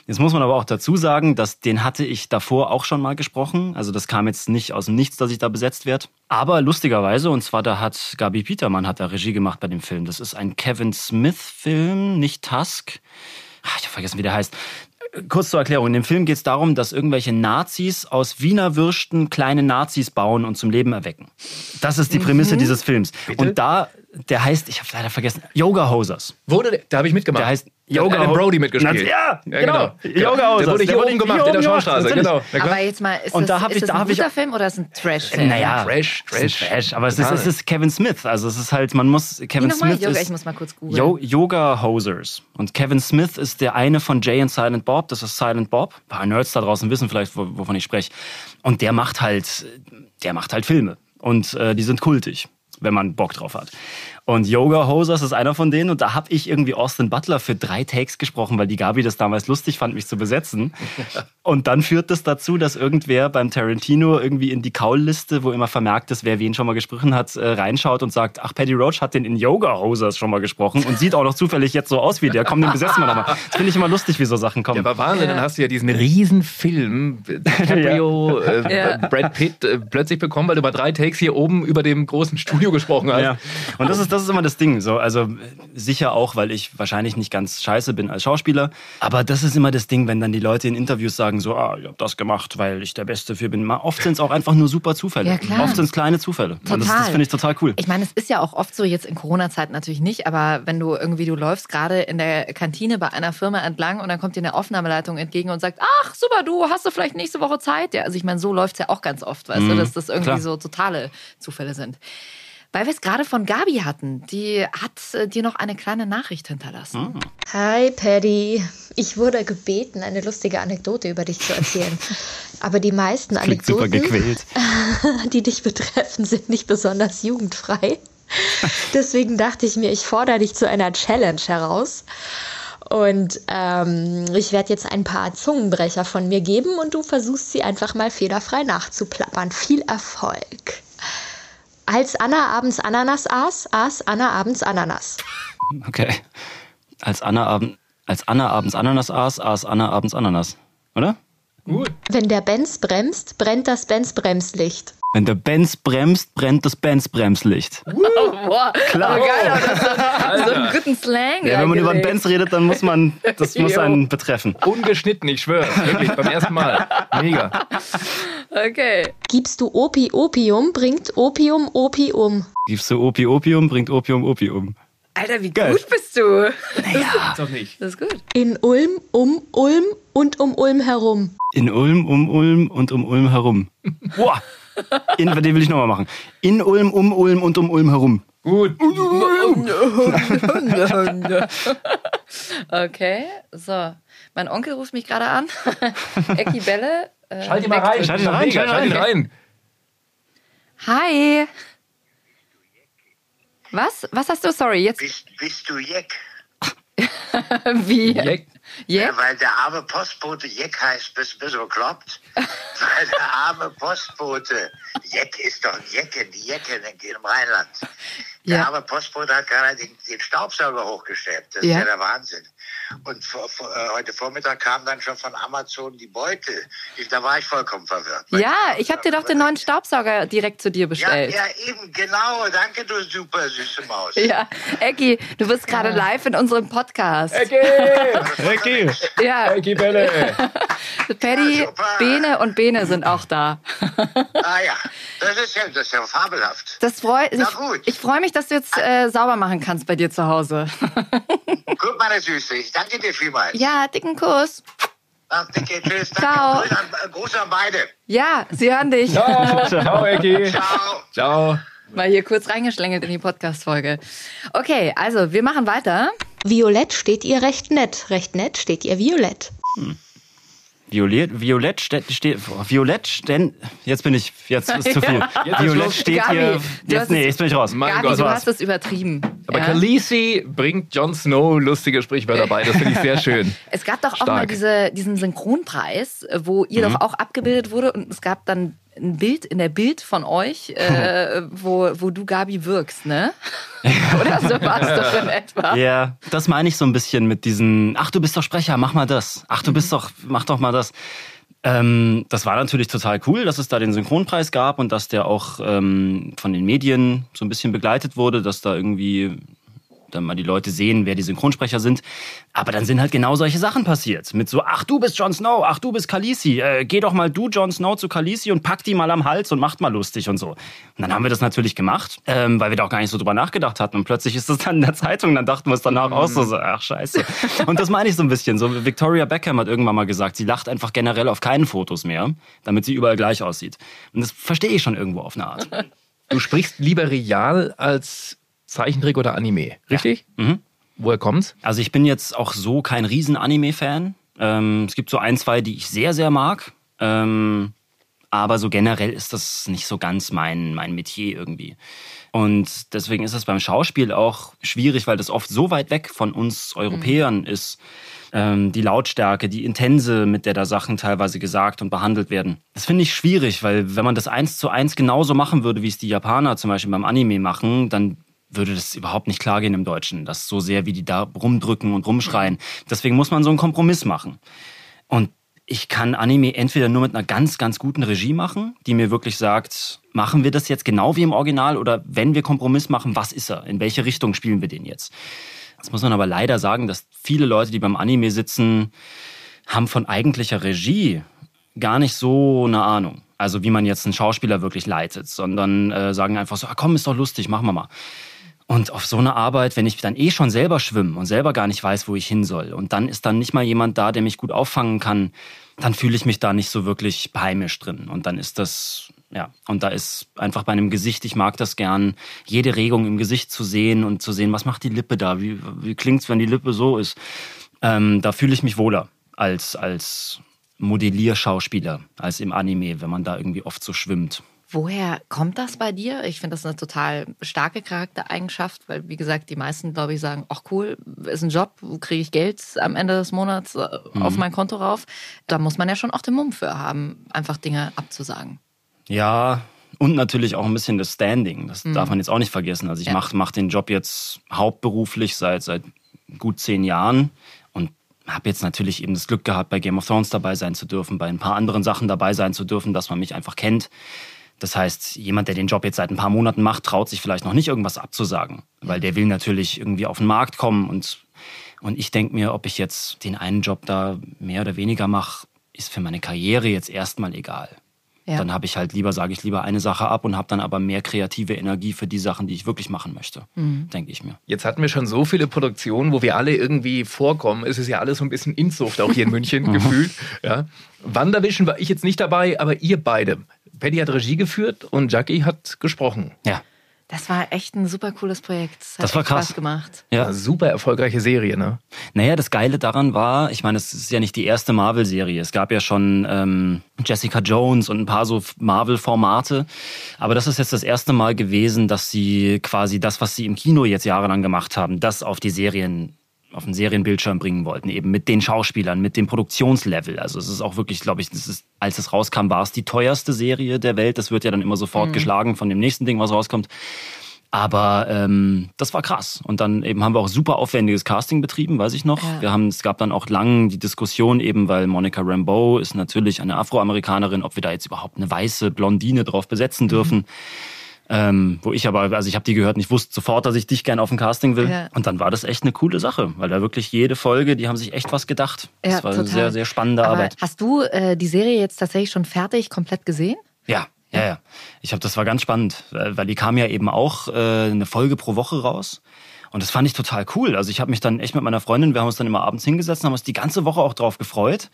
Jetzt muss man aber auch dazu sagen, dass den hatte ich davor auch schon mal gesprochen. Also das kam jetzt nicht aus dem Nichts, dass ich da besetzt werde. Aber lustigerweise, und zwar da hat Gabi Petermann hat da Regie gemacht bei dem Film. Das ist ein Kevin Smith-Film, nicht Tusk. Ah, Ich habe vergessen, wie der heißt. Kurz zur Erklärung. In dem Film geht es darum, dass irgendwelche Nazis aus Wiener Würsten kleine Nazis bauen und zum Leben erwecken. Das ist die Prämisse dieses Films. Und da, der heißt, ich habe leider vergessen, Yoga Hosers. Wurde der, da habe ich mitgemacht. Der heißt Yoga Adam Brody mitgespielt. Ja, genau. genau. Yoga Hosers. Der wurde hier oben gemacht, hier in der natürlich. Genau. Aber jetzt mal, ist Und das, da ist ich- das da ein guter Film oder ist es ein Trash-Film? Naja, Trash, Trash. Trash. Aber es ist, es ist Kevin Smith. Also es ist halt, man muss, Kevin Wie? Smith Yoga, ist ich muss mal kurz googeln. Yo Yoga Hosers. Und Kevin Smith ist der eine von Jay und Silent Bob. Das ist Silent Bob. Ein paar Nerds da draußen wissen vielleicht, wo- wovon ich spreche. Und der macht halt, der macht halt Filme. Und äh, die sind kultig, wenn man Bock drauf hat. Und Yoga Hosers ist einer von denen. Und da habe ich irgendwie Austin Butler für drei Takes gesprochen, weil die Gabi das damals lustig fand, mich zu besetzen. Und dann führt das dazu, dass irgendwer beim Tarantino irgendwie in die Kaulliste, wo immer vermerkt ist, wer wen schon mal gesprochen hat, äh, reinschaut und sagt, ach, Paddy Roach hat den in Yoga Hosers schon mal gesprochen und sieht auch noch zufällig jetzt so aus wie der. Komm, den besetzen wir nochmal. Das finde ich immer lustig, wie so Sachen kommen. Der war Wahnsinn. Dann hast du ja diesen Riesenfilm, DiCaprio, äh, Ja. Brad Pitt, äh, plötzlich bekommen, weil du bei drei Takes hier oben über dem großen Studio gesprochen hast. Ja. Und das ist, das ist immer das Ding. So, also sicher auch, weil ich wahrscheinlich nicht ganz scheiße bin als Schauspieler. Aber das ist immer das Ding, wenn dann die Leute in Interviews sagen, so, ah, ich habe das gemacht, weil ich der Beste für bin. Oft sind es auch einfach nur super Zufälle. Ja, klar. Oft sind es kleine Zufälle. Und das, das Total. finde ich total cool. Ich meine, es ist ja auch oft so, jetzt in Corona-Zeiten natürlich nicht, aber wenn du irgendwie, du läufst gerade in der Kantine bei einer Firma entlang und dann kommt dir eine Aufnahmeleitung entgegen und sagt, ach, super, du hast du vielleicht nächste Woche Zeit? Ja, also ich meine, so läuft's ja auch ganz oft, weißt du, dass das irgendwie klar. so totale Zufälle sind. Weil wir es gerade von Gabi hatten, die hat äh, dir noch eine kleine Nachricht hinterlassen. Hi, Paddy. Ich wurde gebeten, eine lustige Anekdote über dich zu erzählen. Aber die meisten Klingt Anekdoten, gequält. die dich betreffen, sind nicht besonders jugendfrei. Deswegen dachte ich mir, ich fordere dich zu einer Challenge heraus. Und ähm, ich werde jetzt ein paar Zungenbrecher von mir geben und du versuchst sie einfach mal fehlerfrei nachzuplappern. Viel Erfolg. Als Anna abends Ananas aß, aß Anna abends Ananas. Okay. Als Anna, abend, als Anna abends Ananas aß, aß Anna abends Ananas. Oder? Wenn der Benz bremst, brennt das Benz Bremslicht. Wenn der Benz bremst, brennt das Benz Bremslicht. Boah, klar. Oh, geil, aber das ist so, so einen guten Slang. Ja, wenn man über den reingelegt. Benz redet, dann muss man, das muss einen betreffen. Ungeschnitten, ich schwöre. Wirklich, beim ersten Mal. Mega. Okay. Gibst du Opi Opium, bringt Opium Opium. Gibst du Opi Opium, bringt Opium Opium. Alter, wie Geil. gut bist du. Ist doch nicht. Das ist gut. In Ulm, um Ulm und um Ulm herum. In Ulm, um Ulm und um Ulm herum. Boah! In, den will ich nochmal machen. In Ulm, um Ulm und um Ulm herum. Gut. Okay, so. Mein Onkel ruft mich gerade an. Ecki Bälle. Äh, Schalt ihn mal rein. Schalt ihn rein, schalt ihn Schalt rein. Hi. Was? Was hast du? Sorry, jetzt Bist, bist du Jeck? wie? Jeck. Yeah? Ja, weil der arme Postbote Jeck heißt, bist du bekloppt? weil der arme Postbote, Jeck ist doch ein Jecken, die Jecken im Rheinland. Der Ja. arme Postbote hat gerade den, den Staubsauger hochgestellt. Das ist Ja. ja, der Wahnsinn. Und vor, vor, äh, heute Vormittag kam dann schon von Amazon die Beute. Ich, da war ich vollkommen verwirrt. Ja, ich habe dir doch den neuen Staubsauger direkt zu dir Ja, bestellt. ja, eben, genau. Danke, du super süße Maus. Ja, Ecki, du bist gerade live in unserem Podcast. Ecki. Ecki! Ja, Ecki Bälle. Paddy, Ja, super. Bene und Bene sind auch da. Ah ja, das ist ja, das ist ja fabelhaft. Das freut Na ich, gut. ich freue mich, dass du jetzt äh, sauber machen kannst bei dir zu Hause. Gut, meine Süße, ich danke dir vielmals. Ja, dicken Kuss. Ach, dicke, tschüss. Danke. Ciao. Gruß an, äh, Gruß an beide. Ja, sie hören dich. Ciao. Ciao, Ecki. Ciao. Ciao. Mal hier kurz reingeschlängelt in die Podcast-Folge. Okay, also wir machen weiter. Violett steht ihr recht nett. Recht nett steht ihr violett. Violett, Violett steht, steht Violett stehen, jetzt bin ich, jetzt ist zu viel. Ist Violett steht Gabi, hier, du jetzt, hast nee, jetzt bin ich raus. Mein Gabi, Gott, du hast es übertrieben. Aber ja? Khaleesi bringt Jon Snow lustige Sprichwörter bei. Das finde ich sehr schön. Es gab doch auch Stark. mal diese, diesen Synchronpreis, wo ihr Mhm. doch auch abgebildet wurde und es gab dann ein Bild in der Bild von euch, äh, wo, wo du Gabi wirkst, ne? Oder so warst du in etwa. Ja, das meine ich so ein bisschen mit diesen, ach du bist doch Sprecher, mach mal das. Ach du bist doch, mach doch mal das. Ähm, das war natürlich total cool, dass es da den Synchronpreis gab und dass der auch ähm, von den Medien so ein bisschen begleitet wurde, dass da irgendwie dann mal die Leute sehen, wer die Synchronsprecher sind. Aber dann sind halt genau solche Sachen passiert. Mit so, ach du bist Jon Snow, ach du bist Khaleesi, äh, geh doch mal du Jon Snow zu Khaleesi und pack die mal am Hals und macht mal lustig und so. Und dann haben wir das natürlich gemacht, ähm, weil wir da auch gar nicht so drüber nachgedacht hatten. Und plötzlich ist das dann in der Zeitung, dann dachten wir es danach auch so, so, ach scheiße. Und das meine ich so ein bisschen. So Victoria Beckham hat irgendwann mal gesagt, sie lacht einfach generell auf keinen Fotos mehr, damit sie überall gleich aussieht. Und das verstehe ich schon irgendwo auf eine Art. Du sprichst lieber real als Zeichentrick oder Anime, richtig? Mhm. Woher kommt's? Also ich bin jetzt auch so kein riesen Anime-Fan. Ähm, es gibt so ein, zwei, die ich sehr, sehr mag. Ähm, aber so generell ist das nicht so ganz mein, mein Metier irgendwie. Und deswegen ist es beim Schauspiel auch schwierig, weil das oft so weit weg von uns Europäern ist. Ähm, die Lautstärke, die Intense, mit der da Sachen teilweise gesagt und behandelt werden. Das finde ich schwierig, weil wenn man das eins zu eins genauso machen würde, wie es die Japaner zum Beispiel beim Anime machen, dann würde das überhaupt nicht klar gehen im Deutschen. Das so sehr, wie die da rumdrücken und rumschreien. Deswegen muss man so einen Kompromiss machen. Und ich kann Anime entweder nur mit einer ganz, ganz guten Regie machen, die mir wirklich sagt, machen wir das jetzt genau wie im Original oder wenn wir Kompromiss machen, was ist er? In welche Richtung spielen wir den jetzt? Das muss man aber leider sagen, dass viele Leute, die beim Anime sitzen, haben von eigentlicher Regie gar nicht so eine Ahnung. Also wie man jetzt einen Schauspieler wirklich leitet, sondern äh, sagen einfach so, ah, komm, ist doch lustig, machen wir mal. Und auf so eine Arbeit, wenn ich dann eh schon selber schwimme und selber gar nicht weiß, wo ich hin soll, und dann ist dann nicht mal jemand da, der mich gut auffangen kann, dann fühle ich mich da nicht so wirklich heimisch drin. Und dann ist das, ja, und da ist einfach bei einem Gesicht, ich mag das gern, jede Regung im Gesicht zu sehen und zu sehen, was macht die Lippe da, wie, wie klingt's, wenn die Lippe so ist. Ähm, da fühle ich mich wohler als, als Modellierschauspieler, als im Anime, wenn man da irgendwie oft so schwimmt. Woher kommt das bei dir? Ich finde das eine total starke Charaktereigenschaft, weil, wie gesagt, die meisten, glaube ich, sagen, ach cool, ist ein Job, kriege ich Geld am Ende des Monats äh, auf Mhm. mein Konto rauf. Da muss man ja schon auch den Mumm für haben, einfach Dinge abzusagen. Ja, und natürlich auch ein bisschen das Standing. Das Mhm. darf man jetzt auch nicht vergessen. Also ich Ja. mache mach den Job jetzt hauptberuflich seit, seit gut zehn Jahren und habe jetzt natürlich eben das Glück gehabt, bei Game of Thrones dabei sein zu dürfen, bei ein paar anderen Sachen dabei sein zu dürfen, dass man mich einfach kennt. Das heißt, jemand, der den Job jetzt seit ein paar Monaten macht, traut sich vielleicht noch nicht irgendwas abzusagen, weil der will natürlich irgendwie auf den Markt kommen und, und ich denke mir, ob ich jetzt den einen Job da mehr oder weniger mache, ist für meine Karriere jetzt erstmal egal. Ja. Dann habe ich halt lieber, sage ich lieber eine Sache ab und habe dann aber mehr kreative Energie für die Sachen, die ich wirklich machen möchte, Mhm. denke ich mir. Jetzt hatten wir schon so viele Produktionen, wo wir alle irgendwie vorkommen. Es ist ja alles so ein bisschen Inzucht, auch hier in München gefühlt. Ja. Wandervision war ich jetzt nicht dabei, aber ihr beide. Paddy hat Regie geführt und Jackie hat gesprochen. Ja. Das war echt ein super cooles Projekt. Das hat Das war echt krass. Spaß gemacht. Ja. Super erfolgreiche Serie, ne? Naja, das Geile daran war, ich meine, es ist ja nicht die erste Marvel-Serie. Es gab ja schon ähm, Jessica Jones und ein paar so Marvel-Formate. Aber das ist jetzt das erste Mal gewesen, dass sie quasi das, was sie im Kino jetzt jahrelang gemacht haben, das auf die Serien auf den Serienbildschirm bringen wollten, eben mit den Schauspielern, mit dem Produktionslevel. Also es ist auch wirklich, glaube ich, das ist, als es rauskam, war es die teuerste Serie der Welt. Das wird ja dann immer sofort Mhm. geschlagen von dem nächsten Ding, was rauskommt. Aber ähm, das war krass. Und dann eben haben wir auch super aufwendiges Casting betrieben, weiß ich noch. Ja. Wir haben, es gab dann auch lang die Diskussion eben, weil Monica Rambeau ist natürlich eine Afroamerikanerin, ob wir da jetzt überhaupt eine weiße Blondine drauf besetzen dürfen. Ähm, wo ich aber, also ich habe die gehört und ich wusste sofort, dass ich dich gerne auf dem Casting will. Ja. Und dann war das echt eine coole Sache, weil da wirklich jede Folge, die haben sich echt was gedacht. Das Ja, war eine total. sehr, sehr spannende Aber Arbeit. Hast du äh, die Serie jetzt tatsächlich schon fertig, komplett gesehen? Ja, ja, ja. Ich habe, das war ganz spannend, weil die kam ja eben auch äh, eine Folge pro Woche raus. Und das fand ich total cool. Also ich habe mich dann echt mit meiner Freundin, wir haben uns dann immer abends hingesetzt und haben uns die ganze Woche auch drauf gefreut.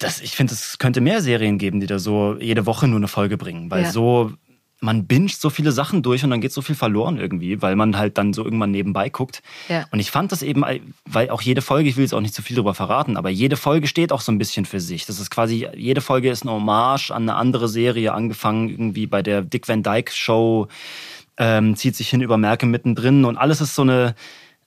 Das, ich finde, es könnte mehr Serien geben, die da so jede Woche nur eine Folge bringen. Weil Ja. so, man binget so viele Sachen durch und dann geht so viel verloren irgendwie, weil man halt dann so irgendwann nebenbei guckt. Ja. Und ich fand das eben, weil auch jede Folge, ich will jetzt auch nicht zu viel darüber verraten, aber jede Folge steht auch so ein bisschen für sich. Das ist quasi, jede Folge ist eine Hommage an eine andere Serie, angefangen irgendwie bei der Dick Van Dyke Show, ähm, zieht sich hin über Märke mittendrin und alles ist so eine,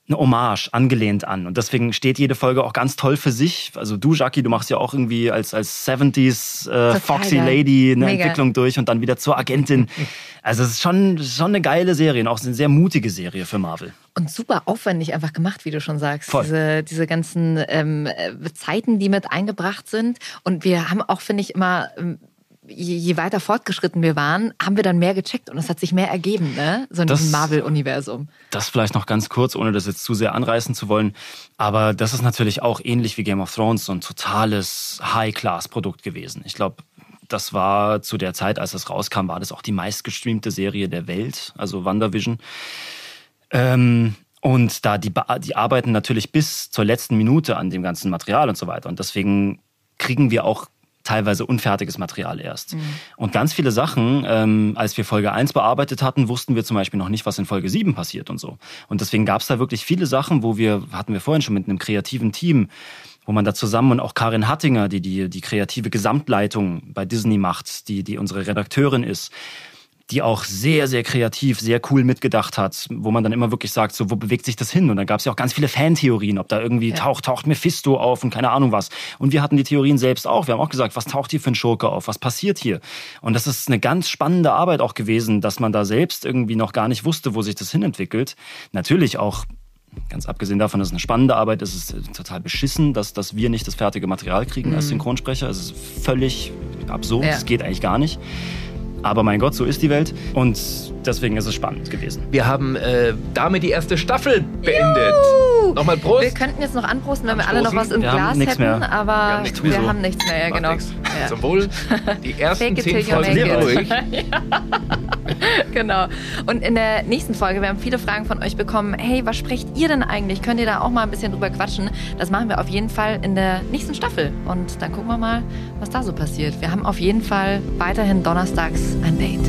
eine Hommage, angelehnt an. Und deswegen steht jede Folge auch ganz toll für sich. Also du, Jackie, du machst ja auch irgendwie als, als 70s äh, Foxy geil. Lady eine Mega. Entwicklung durch und dann wieder zur Agentin. Also es ist schon, schon eine geile Serie und auch eine sehr mutige Serie für Marvel. Und super aufwendig einfach gemacht, wie du schon sagst. Voll. Diese, diese ganzen ähm, äh, Zeiten, die mit eingebracht sind. Und wir haben auch, finde ich, immer, ähm, je, je weiter fortgeschritten wir waren, haben wir dann mehr gecheckt und es hat sich mehr ergeben, ne? So in Das- diesem Marvel-Universum. Das vielleicht noch ganz kurz, ohne das jetzt zu sehr anreißen zu wollen. Aber das ist natürlich auch ähnlich wie Game of Thrones so ein totales High-Class-Produkt gewesen. Ich glaube, das war zu der Zeit, als es rauskam, war das auch die meistgestreamte Serie der Welt, also WandaVision. Ähm, und da die, die arbeiten natürlich bis zur letzten Minute an dem ganzen Material und so weiter. Und deswegen kriegen wir auch teilweise unfertiges Material erst. Und ganz viele Sachen, ähm, als wir Folge 1 bearbeitet hatten, wussten wir zum Beispiel noch nicht, was in Folge 7 passiert und so. Und deswegen gab es da wirklich viele Sachen, wo wir, hatten wir vorhin schon mit einem kreativen Team, wo man da zusammen und auch Karin Hattinger, die die, die kreative Gesamtleitung bei Disney macht, die, die unsere Redakteurin ist, die auch sehr, sehr kreativ, sehr cool mitgedacht hat, wo man dann immer wirklich sagt, so, wo bewegt sich das hin? Und dann gab es ja auch ganz viele Fantheorien, ob da irgendwie Ja. taucht, taucht Mephisto auf und keine Ahnung was. Und wir hatten die Theorien selbst auch. Wir haben auch gesagt, was taucht hier für ein Schurke auf? Was passiert hier? Und das ist eine ganz spannende Arbeit auch gewesen, dass man da selbst irgendwie noch gar nicht wusste, wo sich das hinentwickelt. Natürlich auch Ganz abgesehen davon, dass es eine spannende Arbeit ist, ist es total beschissen, dass, dass wir nicht das fertige Material kriegen als Synchronsprecher. Es ist völlig absurd, Ja. es geht eigentlich gar nicht. Aber mein Gott, so ist die Welt. Und deswegen ist es spannend gewesen. Wir haben äh, damit die erste Staffel beendet. Nochmal Prost. Wir könnten jetzt noch anprosten, wenn wir alle noch Anstoßen? was im Wir haben Glas nichts hätten, mehr. aber Wir haben nichts wir mehr. haben nichts mehr, ja, Macht genau. Ja. Zum Wohl. Die ersten zehn Folgen sind ruhig. Genau. Und in der nächsten Folge, wir haben viele Fragen von euch bekommen. Hey, was sprecht ihr denn eigentlich? Könnt ihr da auch mal ein bisschen drüber quatschen? Das machen wir auf jeden Fall in der nächsten Staffel. Und dann gucken wir mal, was da so passiert. Wir haben auf jeden Fall weiterhin donnerstags ein Date.